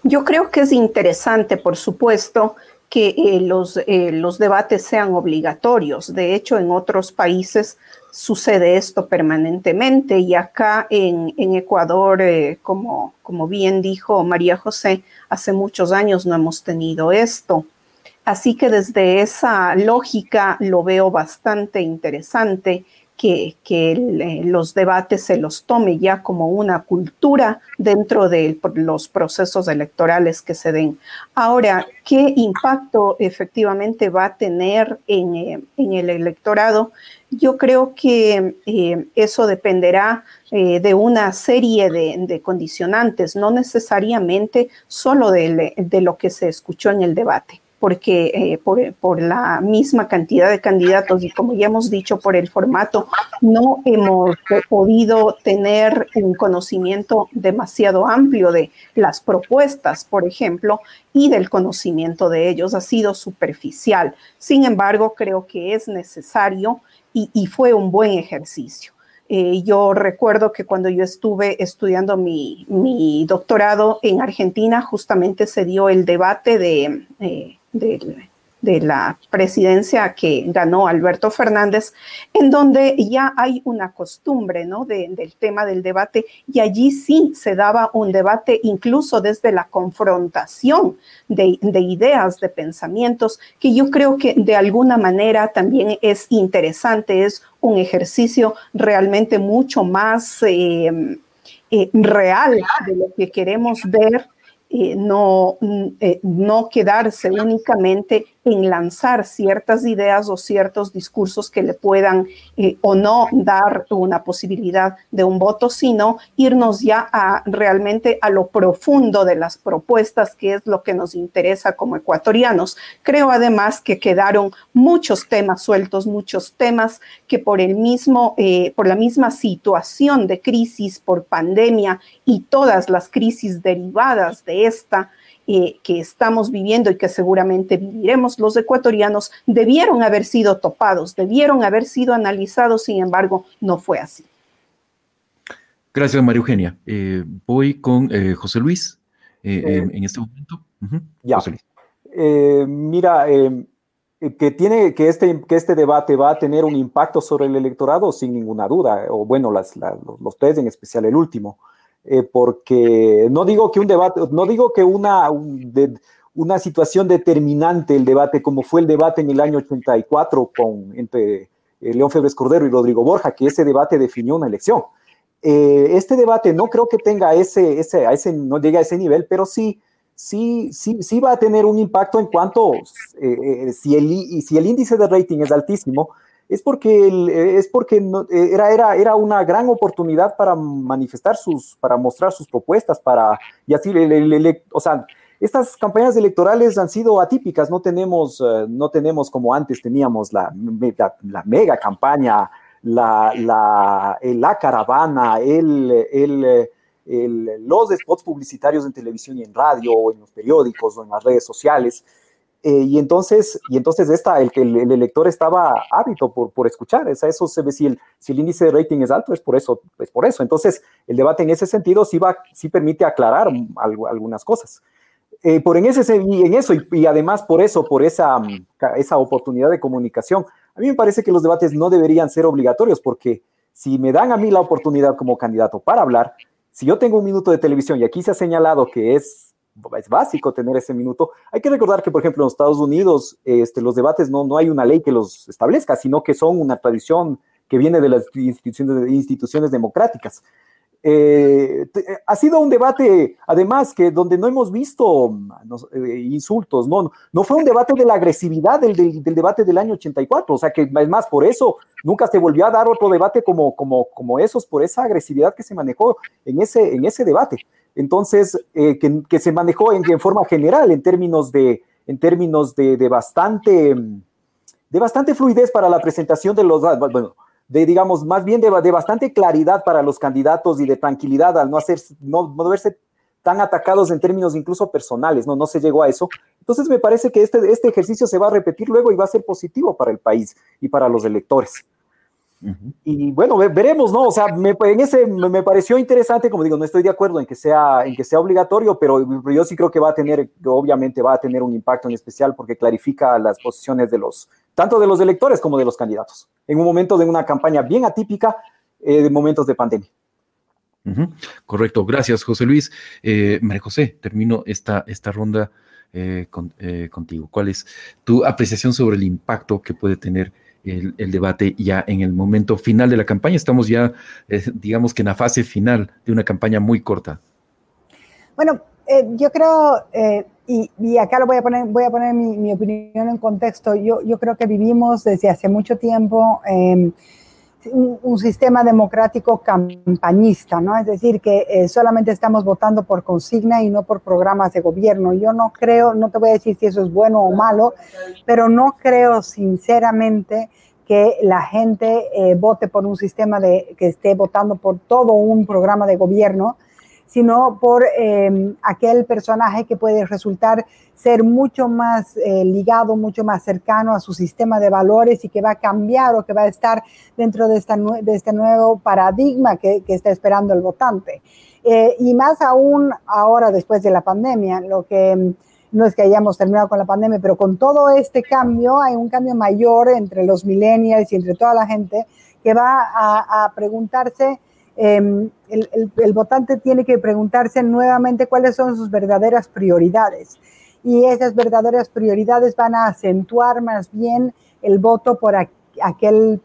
Yo creo que es interesante, por supuesto, que los, los debates sean obligatorios. De hecho, en otros países sucede esto permanentemente y acá en, Ecuador, eh, como, como bien dijo María José, hace muchos años no hemos tenido esto. Así que desde esa lógica lo veo bastante interesante que, eh, los debates se los tome ya como una cultura dentro de los procesos electorales que se den. Ahora, ¿qué impacto efectivamente va a tener en, eh, el electorado? Yo creo que eh, eso dependerá de una serie de, condicionantes, no necesariamente solo de, lo que se escuchó en el debate porque eh, por, la misma cantidad de candidatos y como ya hemos dicho por el formato, no hemos podido tener un conocimiento demasiado amplio de las propuestas, por ejemplo, y del conocimiento de ellos. Ha sido superficial. Sin embargo, creo que es necesario y, fue un buen ejercicio. Eh, yo recuerdo que cuando yo estuve estudiando mi, mi, doctorado en Argentina, justamente se dio el debate de... Eh, de, la presidencia que ganó Alberto Fernández, en donde ya hay una costumbre ¿no? del tema del debate y allí sí se daba un debate incluso desde la confrontación de, ideas, de pensamientos, que yo creo que de alguna manera también es interesante, es un ejercicio realmente mucho más eh, eh, real de lo que queremos ver eh, no, mm, eh, no quedarse únicamente en lanzar ciertas ideas o ciertos discursos que le puedan eh, o no dar una posibilidad de un voto, sino irnos ya a realmente a lo profundo de las propuestas, que es lo que nos interesa como ecuatorianos. Creo además que quedaron muchos temas sueltos, muchos temas que por el mismo, eh, por la misma situación de crisis por pandemia y todas las crisis derivadas de esta, eh, que estamos viviendo y que seguramente viviremos los ecuatorianos debieron haber sido topados, debieron haber sido analizados, sin embargo, no fue así. Gracias, María Eugenia. Eh, voy con eh, José Luis en este momento. Ya. mira, que tiene que este, que este debate va a tener un impacto sobre el electorado, sin ninguna duda, o bueno, las, los tres, en especial el último. Eh, porque no digo que un debate, no digo que una, una situación determinante el debate, como fue el debate en el año 84 con, entre eh, León Febres Cordero y Rodrigo Borja, que ese debate definió una elección. Eh, este debate no creo que tenga ese, ese, a ese, no llegue a ese nivel, pero sí, sí, sí, sí va a tener un impacto en cuanto si, el, si el índice de rating es altísimo, es porque, es porque era, era, era una gran oportunidad para manifestar sus, para mostrar sus propuestas, para, y así, o sea, estas campañas electorales han sido atípicas, no tenemos, eh, no tenemos como antes teníamos la, la, mega campaña, la, la, caravana, el, el, los spots publicitarios en televisión y en radio, o en los periódicos, o en las redes sociales. Eh, y entonces, y entonces esta, el que el, elector estaba hábito por, por escuchar, es eso se ve, si el, si el índice de rating es alto, es por eso, es por eso. Entonces, el debate en ese sentido sí, va, sí permite aclarar algunas cosas. Eh, por en, ese, y en eso, y, además por eso, por esa, esa oportunidad de comunicación, a mí me parece que los debates no deberían ser obligatorios, porque si me dan a mí la oportunidad como candidato para hablar, si yo tengo un minuto de televisión y aquí se ha señalado que es es básico tener ese minuto. Hay que recordar que, por ejemplo, en los Estados Unidos, este, los debates no, no hay una ley que los establezca, sino que son una tradición que viene de las instituciones, instituciones democráticas. eh, ha sido un debate, además, que donde no hemos visto eh, insultos, no, no fue un debate de la agresividad del, del, debate del año 84, o sea que es más, por eso nunca se volvió a dar otro debate como, como, como esos, por esa agresividad que se manejó en ese, en ese debate. Entonces, eh, que, se manejó en, en, forma general, en términos de, en términos de, de bastante, de bastante fluidez para la presentación de los, bueno, de, digamos, más bien de, de, bastante claridad para los candidatos y de tranquilidad al no, hacer, no, no verse tan atacados en términos incluso personales, no, no se llegó a eso. Entonces me parece que este, este ejercicio se va a repetir luego y va a ser positivo para el país y para los electores. Uh -huh. Y bueno, veremos, ¿no? O sea, me, en ese me, me, pareció interesante, como digo, no estoy de acuerdo en que sea, en que sea obligatorio, pero yo sí creo que va a tener, obviamente va a tener un impacto en especial porque clarifica las posiciones de los, tanto de los electores como de los candidatos, en un momento de una campaña bien atípica eh, de momentos de pandemia. Uh -huh. Correcto, gracias José Luis. Eh, María José, termino esta, esta ronda eh, con, eh, contigo. ¿Cuál es tu apreciación sobre el impacto que puede tener el, el, debate ya en el momento final de la campaña? Estamos ya, eh, digamos que en la fase final de una campaña muy corta. Bueno, yo creo y, y, acá lo voy a poner, voy a poner mi, mi opinión en contexto. Yo, yo, creo que vivimos desde hace mucho tiempo eh, un, un, sistema democrático campañista, ¿no? Es decir, que eh, solamente estamos votando por consigna y no por programas de gobierno. Yo no creo, no te voy a decir si eso es bueno o malo, pero no creo sinceramente que la gente eh, vote por un sistema de que esté votando por todo un programa de gobierno sino por eh, aquel personaje que puede resultar ser mucho más eh, ligado, mucho más cercano a su sistema de valores y que va a cambiar o que va a estar dentro de, esta, de este nuevo paradigma que, está esperando el votante. Eh, y más aún ahora después de la pandemia, lo que no es que hayamos terminado con la pandemia, pero con todo este cambio hay un cambio mayor entre los millennials y entre toda la gente que va a preguntarse eh, el, el, el, votante tiene que preguntarse nuevamente cuáles son sus verdaderas prioridades. Y esas verdaderas prioridades van a acentuar más bien el voto por aquel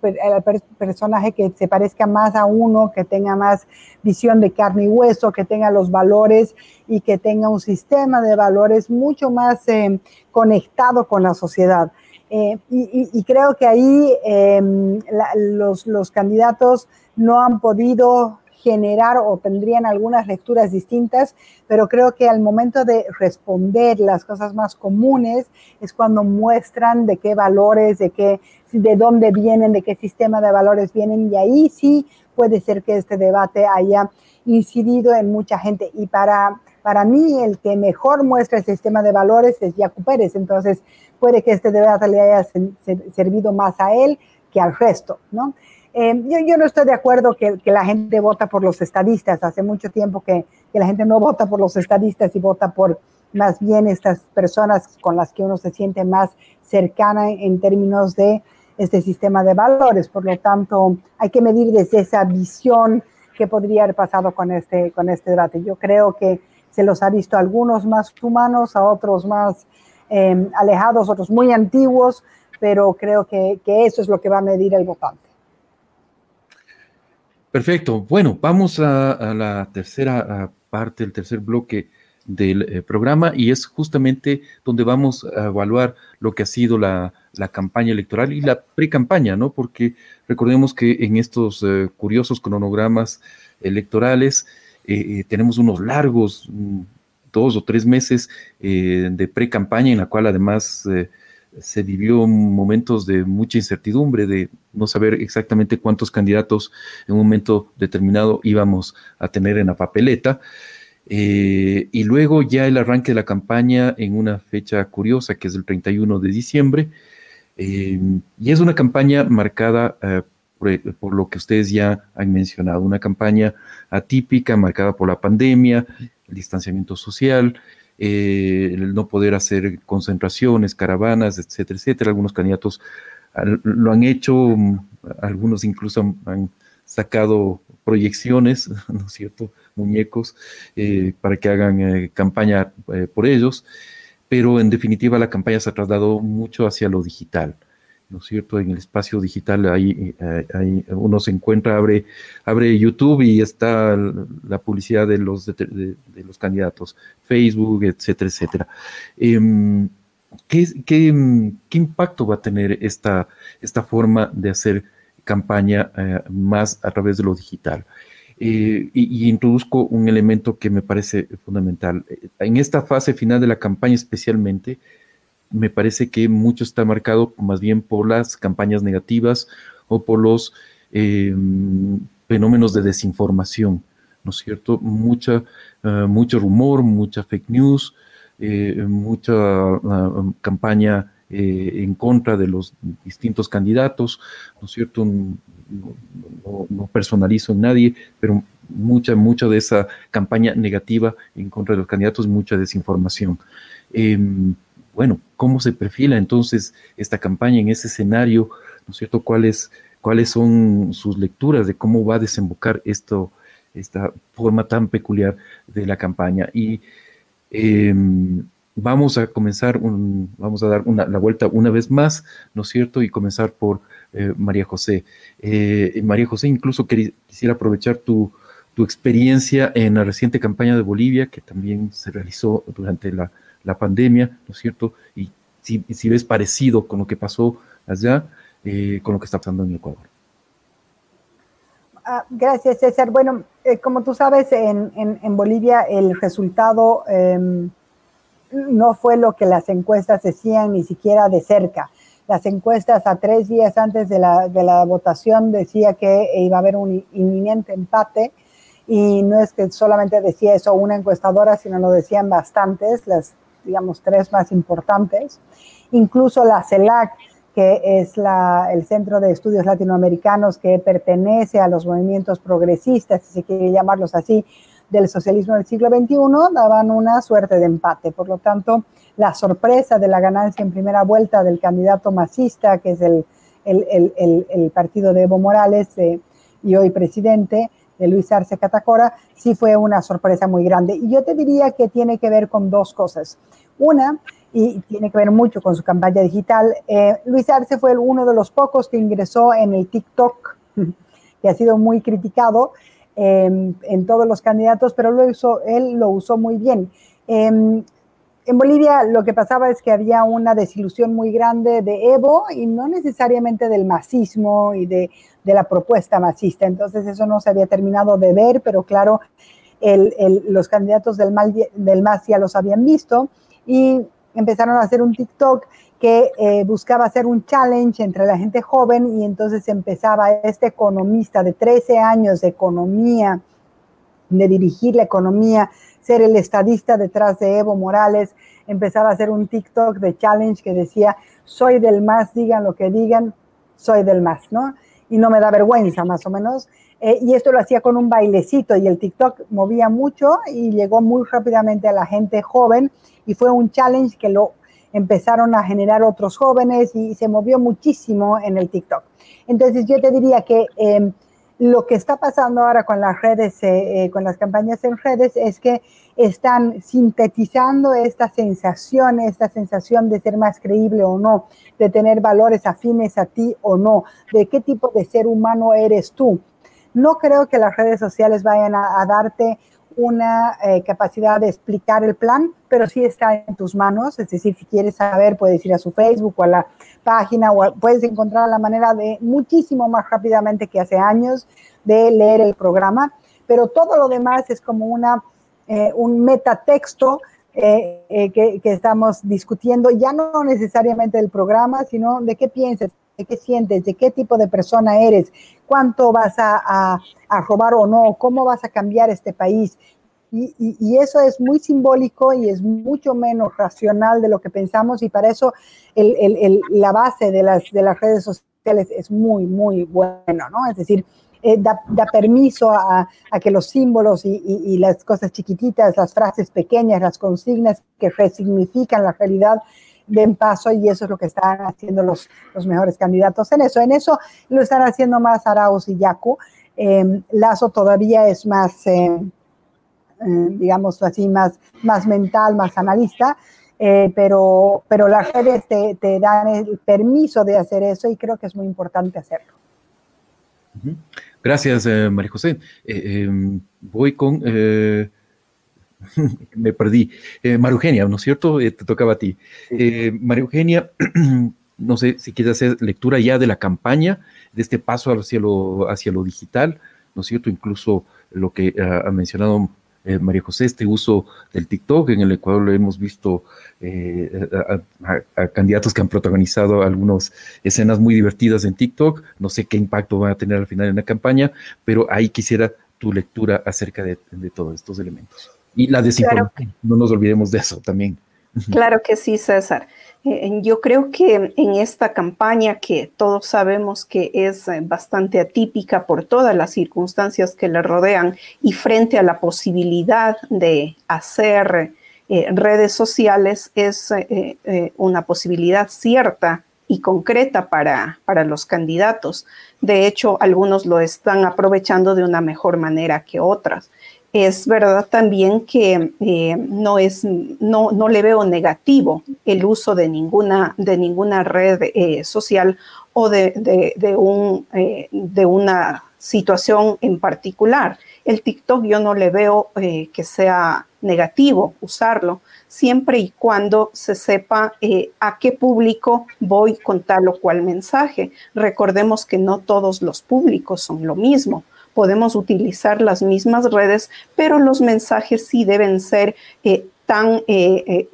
personaje que se parezca más a uno, que tenga más visión de carne y hueso, que tenga los valores y que tenga un sistema de valores mucho más eh, conectado con la sociedad. Eh, y, y, creo que ahí eh, la, los, los candidatos no han podido generar o tendrían algunas lecturas distintas, pero creo que al momento de responder las cosas más comunes es cuando muestran de qué valores, de qué, de dónde vienen, de qué sistema de valores vienen, y ahí sí puede ser que este debate haya incidido en mucha gente. Y para, para mí, el que mejor muestra el sistema de valores es Jaco Pérez, entonces puede que este debate le haya servido más a él que al resto, ¿no? Eh, yo, no estoy de acuerdo que, la gente vota por los estadistas. Hace mucho tiempo que, la gente no vota por los estadistas y vota por más bien estas personas con las que uno se siente más cercana en términos de este sistema de valores. Por lo tanto, hay que medir desde esa visión que podría haber pasado con este, con este debate. Yo creo que se los ha visto a algunos más humanos, a otros más eh, alejados, otros muy antiguos, pero creo que eso es lo que va a medir el votante. Perfecto. Bueno, vamos a, la tercera parte, el tercer bloque del eh, programa y es justamente donde vamos a evaluar lo que ha sido la, campaña electoral y la pre-campaña, ¿no? Porque recordemos que en estos eh, curiosos cronogramas electorales eh, eh tenemos unos largos mm, dos o tres meses de pre-campaña en la cual además se vivió momentos de mucha incertidumbre, de no saber exactamente cuántos candidatos en un momento determinado íbamos a tener en la papeleta. Eh, y luego ya el arranque de la campaña en una fecha curiosa, que es el 31 de diciembre. Eh, y es una campaña marcada eh, por, por, lo que ustedes ya han mencionado, una campaña atípica, marcada por la pandemia, el distanciamiento social, eh, el no poder hacer concentraciones, caravanas, etcétera, etcétera. Algunos candidatos lo han hecho, algunos incluso han, han sacado proyecciones, ¿no es cierto?, muñecos, eh, para que hagan eh, campaña eh, por ellos, pero en definitiva la campaña se ha trasladado mucho hacia lo digital. ¿No es cierto? En el espacio digital ahí, eh, uno se encuentra, abre, abre YouTube y está la publicidad de los, de, los candidatos, Facebook, etcétera, etcétera. Em, ¿qué, impacto va a tener esta, esta forma de hacer campaña eh, más a través de lo digital? Eh, y, introduzco un elemento que me parece fundamental. En esta fase final de la campaña especialmente, me parece que mucho está marcado más bien por las campañas negativas o por los em, fenómenos de desinformación, ¿no es cierto? Mucha, eh, mucho rumor, mucha fake news, eh, mucha ah, campaña eh, en contra de los distintos candidatos, ¿no es cierto? No, personalizo en nadie, pero mucha, mucha de esa campaña negativa en contra de los candidatos, mucha desinformación. Em, bueno, ¿cómo se perfila entonces esta campaña en ese escenario? ¿No es cierto? ¿Cuáles, cuáles son sus lecturas de cómo va a desembocar esto, esta forma tan peculiar de la campaña? Y em, vamos a comenzar, un, vamos a dar la vuelta una vez más, ¿no es cierto? Y comenzar por eh, María José. Eh, María José, incluso quisiera aprovechar tu, tu experiencia en la reciente campaña de Bolivia, que también se realizó durante la la pandemia, ¿no es cierto? Y si, ves parecido con lo que pasó allá, eh, con lo que está pasando en Ecuador. Ah, gracias, César. Bueno, eh, como tú sabes, en, en, Bolivia el resultado em, no fue lo que las encuestas decían ni siquiera de cerca. Las encuestas a tres días antes de la, de la votación decía que iba a haber un inminente empate y no es que solamente decía eso una encuestadora, sino lo decían bastantes, las digamos, tres más importantes. Incluso la CELAC, que es la, el Centro de Estudios Latinoamericanos que pertenece a los movimientos progresistas, si se quiere llamarlos así, del socialismo del siglo XXI, daban una suerte de empate. Por lo tanto, la sorpresa de la ganancia en primera vuelta del candidato masista, que es el, el, el, el partido de Evo Morales eh, y hoy presidente, de Luis Arce Catacora, sí fue una sorpresa muy grande. Y yo te diría que tiene que ver con dos cosas. Una, y tiene que ver mucho con su campaña digital, eh, Luis Arce fue uno de los pocos que ingresó en el TikTok, que ha sido muy criticado em, en todos los candidatos, pero él lo usó muy bien. Em, en Bolivia lo que pasaba es que había una desilusión muy grande de Evo y no necesariamente del masismo y de, la propuesta masista. Entonces eso no se había terminado de ver, pero claro, los candidatos del, mal, del MAS ya los habían visto y empezaron a hacer un TikTok que eh, buscaba hacer un challenge entre la gente joven y entonces empezaba este economista de 13 años de economía, de dirigir la economía, ser el estadista detrás de Evo Morales, empezaba a hacer un TikTok de challenge que decía, soy del más, digan lo que digan, soy del más, ¿no? Y no me da vergüenza, más o menos. Eh, y esto lo hacía con un bailecito y el TikTok movía mucho y llegó muy rápidamente a la gente joven y fue un challenge que lo empezaron a generar otros jóvenes y se movió muchísimo en el TikTok. Entonces yo te diría que em, lo que está pasando ahora con las redes, eh, eh, con las campañas en redes, es que están sintetizando esta sensación, esta sensación de ser más creíble o no, de tener valores afines a ti o no, de qué tipo de ser humano eres tú. No creo que las redes sociales vayan a darte una eh, capacidad de explicar el plan, pero sí está en tus manos. Es decir, si quieres saber, puedes ir a su Facebook o a la página o puedes encontrar la manera de muchísimo más rápidamente que hace años de leer el programa. Pero todo lo demás es como una, eh, un metatexto eh, que, que, estamos discutiendo, ya no necesariamente del programa, sino de qué piensas, de qué sientes, de qué tipo de persona eres, cuánto vas a, robar o no, cómo vas a cambiar este país. Y, eso es muy simbólico y es mucho menos racional de lo que pensamos y para eso la base de las, de las redes sociales es muy, muy bueno, ¿no? Es decir, eh, da, permiso a, que los símbolos y, y, las cosas chiquititas, las frases pequeñas, las consignas que resignifican la realidad, den paso y eso es lo que están haciendo los, los mejores candidatos en eso. En eso lo están haciendo más Arauz y Yacu. Em, Lazo todavía es más, em, eh, digamos así, más, más mental, más analista. eh, pero, pero las redes te, dan el permiso de hacer eso y creo que es muy importante hacerlo. Gracias, eh, María José. Eh, em, voy con... me perdí. María Eugenia, ¿no es cierto? te tocaba a ti. María Eugenia, no sé si quieres hacer lectura ya de la campaña, de este paso hacia lo, hacia lo digital, ¿no es cierto? Incluso lo que ha mencionado eh, María José, este uso del TikTok. En el Ecuador lo hemos visto eh, a, candidatos que han protagonizado algunas escenas muy divertidas en TikTok. No sé qué impacto van a tener al final en la campaña, pero ahí quisiera tu lectura acerca de, todos estos elementos. Y la desinformación, no nos olvidemos de eso también. Claro que sí, César. Eh, yo creo que en esta campaña que todos sabemos que es eh, bastante atípica por todas las circunstancias que le rodean y frente a la posibilidad de hacer eh, redes sociales es una posibilidad cierta y concreta para, para los candidatos. De hecho, algunos lo están aprovechando de una mejor manera que otras es verdad también que eh, no, es, no, no, le veo negativo el uso de ninguna, de ninguna red eh, social o de, de, un, eh, de, una situación en particular. El TikTok yo no le veo que sea negativo usarlo, siempre y cuando se sepa a qué público voy con tal o cual mensaje. Recordemos que no todos los públicos son lo mismo podemos utilizar las mismas redes, pero los mensajes sí deben ser eh, tan eh,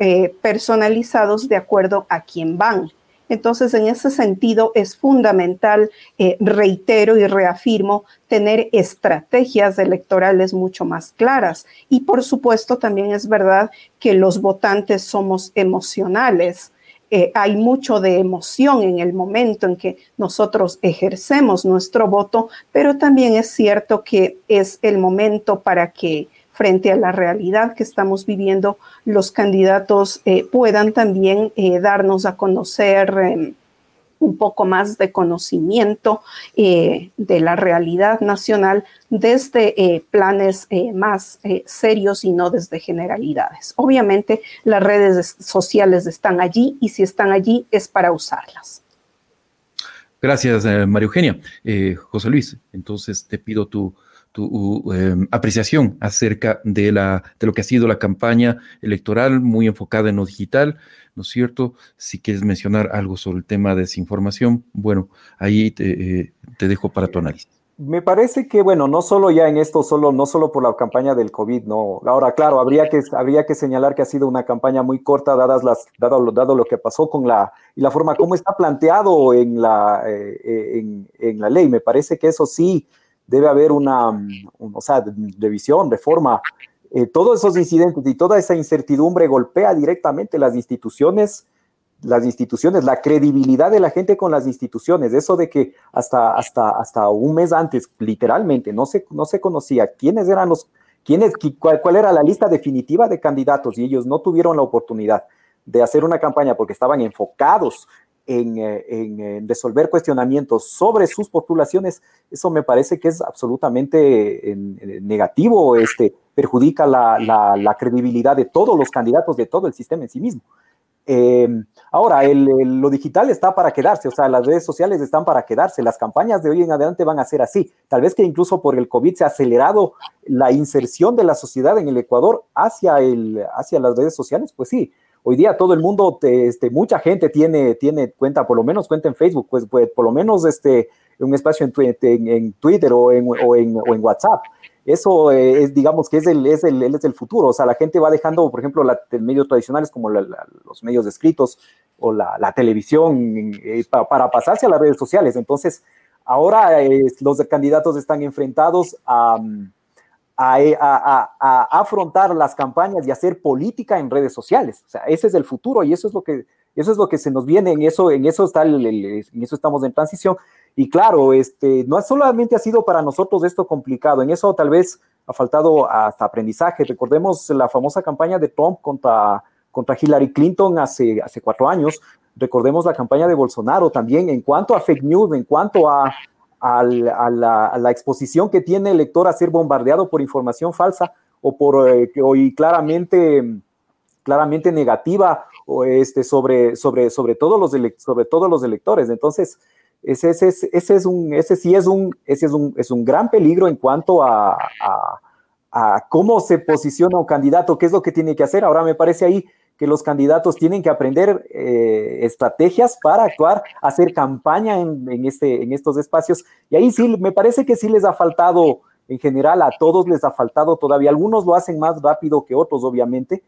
eh, personalizados de acuerdo a quién van. Entonces, en ese sentido, es fundamental, reitero y reafirmo, tener estrategias electorales mucho más claras. Y por supuesto, también es verdad que los votantes somos emocionales. Eh, hay mucho de emoción en el momento en que nosotros ejercemos nuestro voto, pero también es cierto que es el momento para que frente a la realidad que estamos viviendo, los candidatos eh, puedan también eh, darnos a conocer em, un poco más de conocimiento eh, de la realidad nacional desde eh, planes eh, más serios y no desde generalidades. Obviamente las redes sociales están allí y si están allí es para usarlas. Gracias, María Eugenia. José Luis, entonces te pido tu, tu em, apreciación acerca de, la, de lo que ha sido la campaña electoral muy enfocada en lo digital, ¿no es cierto? Si quieres mencionar algo sobre el tema de desinformación, bueno, ahí te, eh, dejo para tu análisis. Me parece que, bueno, no solo ya en esto, solo, no solo por la campaña del COVID, no. Ahora, claro, habría que, habría que señalar que ha sido una campaña muy corta, dadas las, dado, dado lo que pasó con la, y la forma como está planteado en la, eh, eh, en, en, la ley. Me parece que eso sí debe haber una, o sea, revisión, reforma eh, todos esos incidentes y toda esa incertidumbre golpea directamente las instituciones, las instituciones, la credibilidad de la gente con las instituciones. Eso de que hasta, hasta, hasta un mes antes, literalmente, no se, no se conocía quiénes eran los, quiénes, cuál, cuál era la lista definitiva de candidatos y ellos no tuvieron la oportunidad de hacer una campaña porque estaban enfocados en, eh, en, resolver cuestionamientos sobre sus postulaciones, eso me parece que es absolutamente negativo, este, perjudica la, la, credibilidad de todos los candidatos, de todo el sistema en sí mismo. Em, ahora, el, lo digital está para quedarse, o sea, las redes sociales están para quedarse, las campañas de hoy en adelante van a ser así. Tal vez que incluso por el COVID se ha acelerado la inserción de la sociedad en el Ecuador hacia, el, hacia las redes sociales, pues sí, Hoy día todo el mundo, este, mucha gente tiene, cuenta, por lo menos cuenta en Facebook, pues, pues por lo menos este, un espacio en, en, Twitter o en, en, o en WhatsApp. Eso eh, es, digamos, que es el, futuro. O sea, la gente va dejando, por ejemplo, la, medios tradicionales como los medios escritos o la, televisión eh, para pasarse a las redes sociales. Entonces, ahora eh, los candidatos están enfrentados a... Eh, a, afrontar las campañas y hacer política en redes sociales. O sea, ese es el futuro y eso es lo que, eso es lo que se nos viene, en eso, en eso, está en eso estamos en transición. Y claro, este, no solamente ha sido para nosotros esto complicado, en eso tal vez ha faltado hasta aprendizaje. Recordemos la famosa campaña de Trump contra, contra Hillary Clinton hace, hace cuatro años. Recordemos la campaña de Bolsonaro también en cuanto a fake news, en cuanto a a, la, exposición que tiene el lector a ser bombardeado por información falsa o por eh, claramente claramente negativa o este, sobre, sobre, sobre, todos los sobre todos los electores. Entonces, ese, ese, ese, es un, ese sí es un, ese es un, es un gran peligro en cuanto a, a, a cómo se posiciona un candidato, qué es lo que tiene que hacer. Ahora me parece ahí que los candidatos tienen que aprender eh, estrategias para actuar, hacer campaña en, en, este, en estos espacios. Y ahí sí, me parece que sí les ha faltado, en general, a todos les ha faltado todavía. Algunos lo hacen más rápido que otros, obviamente.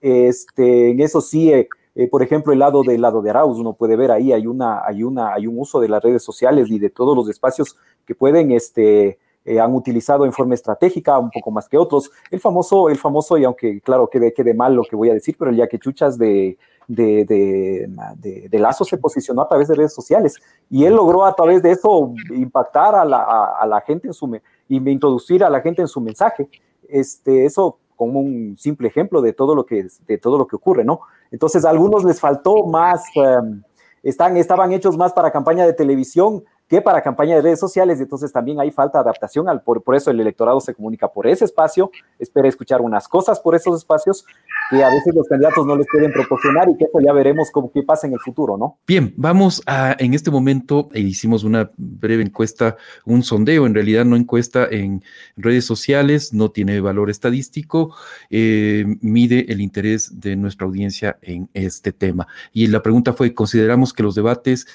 Este, en eso sí, eh, eh, por ejemplo, el lado del lado de Arauz, uno puede ver ahí, hay, una, hay, una, hay un uso de las redes sociales y de todos los espacios que pueden este, eh, han utilizado en forma estratégica, un poco más que otros. El famoso, el famoso, y aunque claro quede, quede mal lo que voy a decir, pero el ya que chuchas de, de, de, de, Lazo se posicionó a través de redes sociales y él logró a través de eso impactar a la, a, la gente en su y introducir a la gente en su mensaje. Este, eso como un simple ejemplo de todo lo que, de todo lo que ocurre, ¿no? Entonces a algunos les faltó más, um, están, estaban hechos más para campaña de televisión para campaña de redes sociales, entonces también hay falta de adaptación, al, por, eso el electorado se comunica por ese espacio, espera escuchar unas cosas por esos espacios que a veces los candidatos no les pueden proporcionar y que eso ya veremos cómo qué pasa en el futuro, ¿no? Bien, vamos a, en este momento eh, hicimos una breve encuesta, un sondeo, en realidad no encuesta en redes sociales, no tiene valor estadístico, eh, mide el interés de nuestra audiencia en este tema. Y la pregunta fue, ¿consideramos que los debates,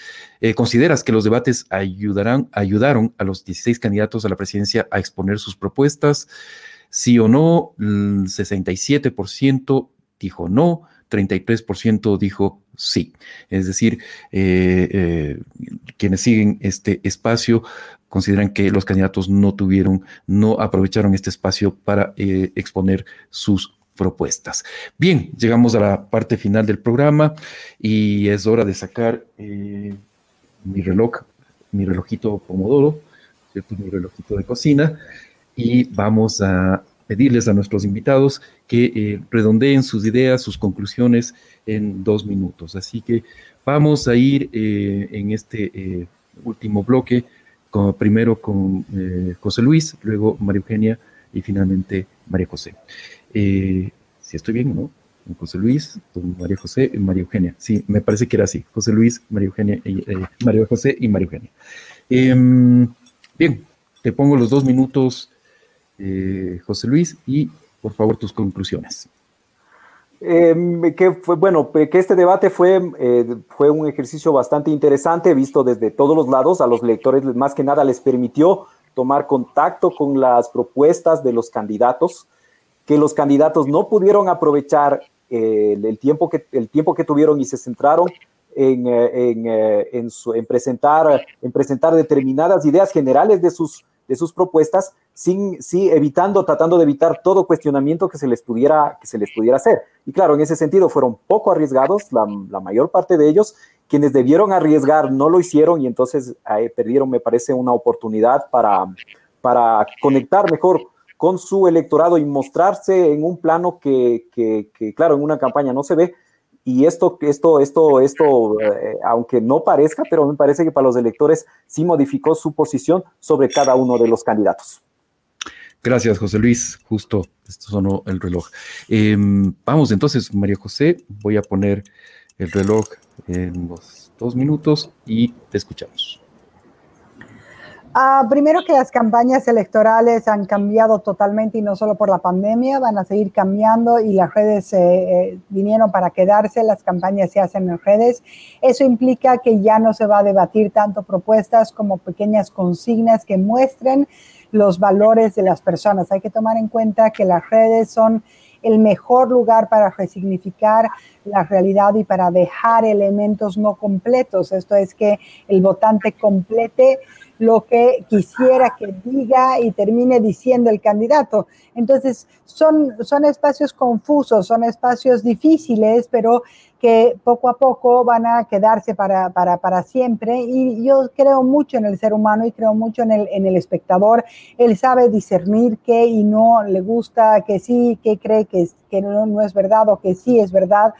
eh, consideras que los debates ayudaron a los 16 candidatos a la presidencia a exponer sus propuestas? Sí o no, el 67% dijo no, 33% dijo sí. Es decir, eh, eh, quienes siguen este espacio consideran que los candidatos no tuvieron, no aprovecharon este espacio para exponer sus propuestas. Bien, llegamos a la parte final del programa y es hora de sacar mi reloj, mi relojito Pomodoro, ¿cierto? mi relojito de cocina y vamos a pedirles a nuestros invitados que eh, redondeen sus ideas, sus conclusiones en dos minutos. Así que vamos a ir eh, en este eh, último bloque, primero con José Luis, luego María Eugenia y finalmente María José. si estoy bien, ¿no? José Luis, María José y María Eugenia. Sí, me parece que era así. José Luis, María Eugenia, y, María José y María Eugenia. Em, bien, te pongo los dos minutos eh, José Luis, y por favor tus conclusiones. Eh, que fue, bueno, que este debate fue, eh, fue un ejercicio bastante interesante, visto desde todos los lados. A los lectores, más que nada, les permitió tomar contacto con las propuestas de los candidatos, que los candidatos no pudieron aprovechar el, tiempo que, el tiempo que tuvieron y se centraron en, en, en, en, presentar, en presentar determinadas ideas generales de sus, de sus propuestas, sin, sí, evitando, tratando de evitar todo cuestionamiento que se les pudiera, que se les pudiera hacer. Y claro, en ese sentido fueron poco arriesgados, la, mayor parte de ellos, quienes debieron arriesgar no lo hicieron y entonces eh, perdieron, me parece, una oportunidad para, para conectar mejor con su electorado y mostrarse en un plano que, que, claro, en una campaña no se ve, y esto, esto, esto, esto, eh, aunque no parezca, pero me parece que para los electores sí modificó su posición sobre cada uno de los candidatos. Gracias, José Luis. Justo, esto sonó el reloj. Em, vamos entonces, María José, voy a poner el reloj en los dos minutos y te escuchamos. Ah, primero que las campañas electorales han cambiado totalmente y no solo por la pandemia, van a seguir cambiando y las redes eh, eh, vinieron para quedarse, las campañas se hacen en redes. Eso implica que ya no se va a debatir tanto propuestas como pequeñas consignas que muestren los valores de las personas. Hay que tomar en cuenta que las redes son el mejor lugar para resignificar la realidad y para dejar elementos no completos. Esto es que el votante complete lo que quisiera que diga y termine diciendo el candidato. Entonces, son, son espacios confusos, son espacios difíciles, pero que poco a poco van a quedarse para, para, para, siempre. Y yo creo mucho en el ser humano y creo mucho en el, en el espectador. Él sabe discernir qué y no le gusta, que sí, que cree que, que no, no es verdad o que sí es verdad.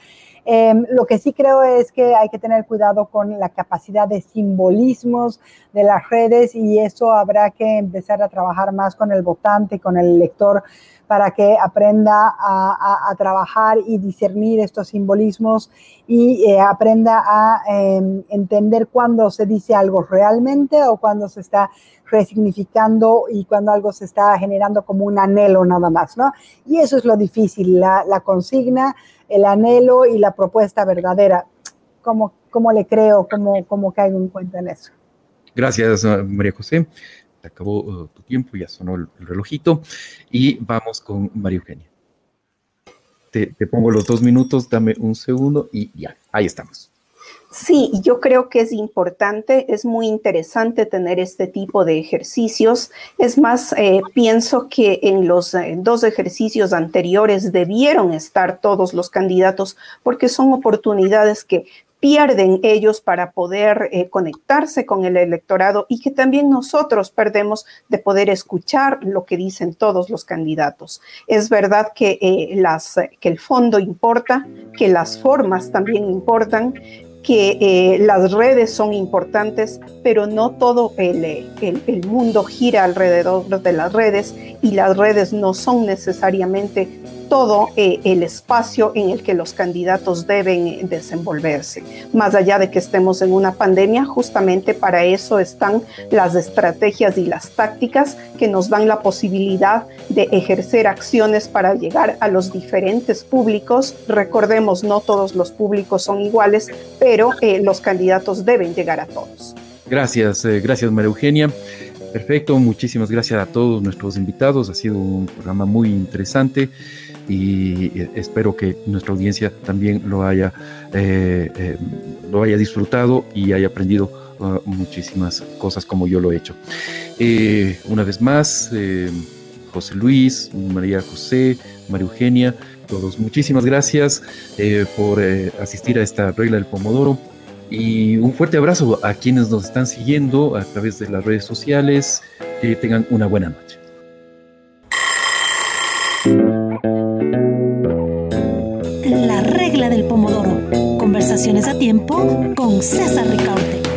Eh, lo que sí creo es que hay que tener cuidado con la capacidad de simbolismos de las redes y eso habrá que empezar a trabajar más con el votante, con el lector, para que aprenda a, trabajar y discernir estos simbolismos y eh, aprenda a em, entender cuándo se dice algo realmente o cuándo se está resignificando y cuando algo se está generando como un anhelo nada más, ¿no? Y eso es lo difícil, la, consigna, el anhelo y la propuesta verdadera. ¿Cómo, cómo le creo? ¿Cómo, ¿Cómo caigo en cuenta en eso? Gracias, María José acabó uh, tu tiempo, ya sonó el, relojito. Y vamos con María Eugenia. Te, pongo los dos minutos, dame un segundo y ya, ahí estamos. Sí, yo creo que es importante, es muy interesante tener este tipo de ejercicios. Es más, eh, pienso que en los eh, dos ejercicios anteriores debieron estar todos los candidatos porque son oportunidades que pierden ellos para poder eh, conectarse con el electorado y que también nosotros perdemos de poder escuchar lo que dicen todos los candidatos. Es verdad que, el fondo importa, que las formas también importan, que eh, las redes son importantes, pero no todo el, el, el, mundo gira alrededor de las redes y las redes no son necesariamente todo eh, el espacio en el que los candidatos deben eh, desenvolverse. Más allá de que estemos en una pandemia, justamente para eso están las estrategias y las tácticas que nos dan la posibilidad de ejercer acciones para llegar a los diferentes públicos. Recordemos, no todos los públicos son iguales, pero eh, los candidatos deben llegar a todos. Gracias, gracias María Eugenia. Perfecto, muchísimas gracias a todos nuestros invitados. Ha sido un programa muy interesante y eh, espero que nuestra audiencia también lo haya, eh, eh, lo haya disfrutado y haya aprendido uh, muchísimas cosas como yo lo he hecho. una vez más, José Luis, María José, María Eugenia, todos muchísimas gracias por asistir a esta regla del Pomodoro. Y un fuerte abrazo a quienes nos están siguiendo a través de las redes sociales. Que tengan una buena noche. Conversaciones a tiempo con César Ricaute.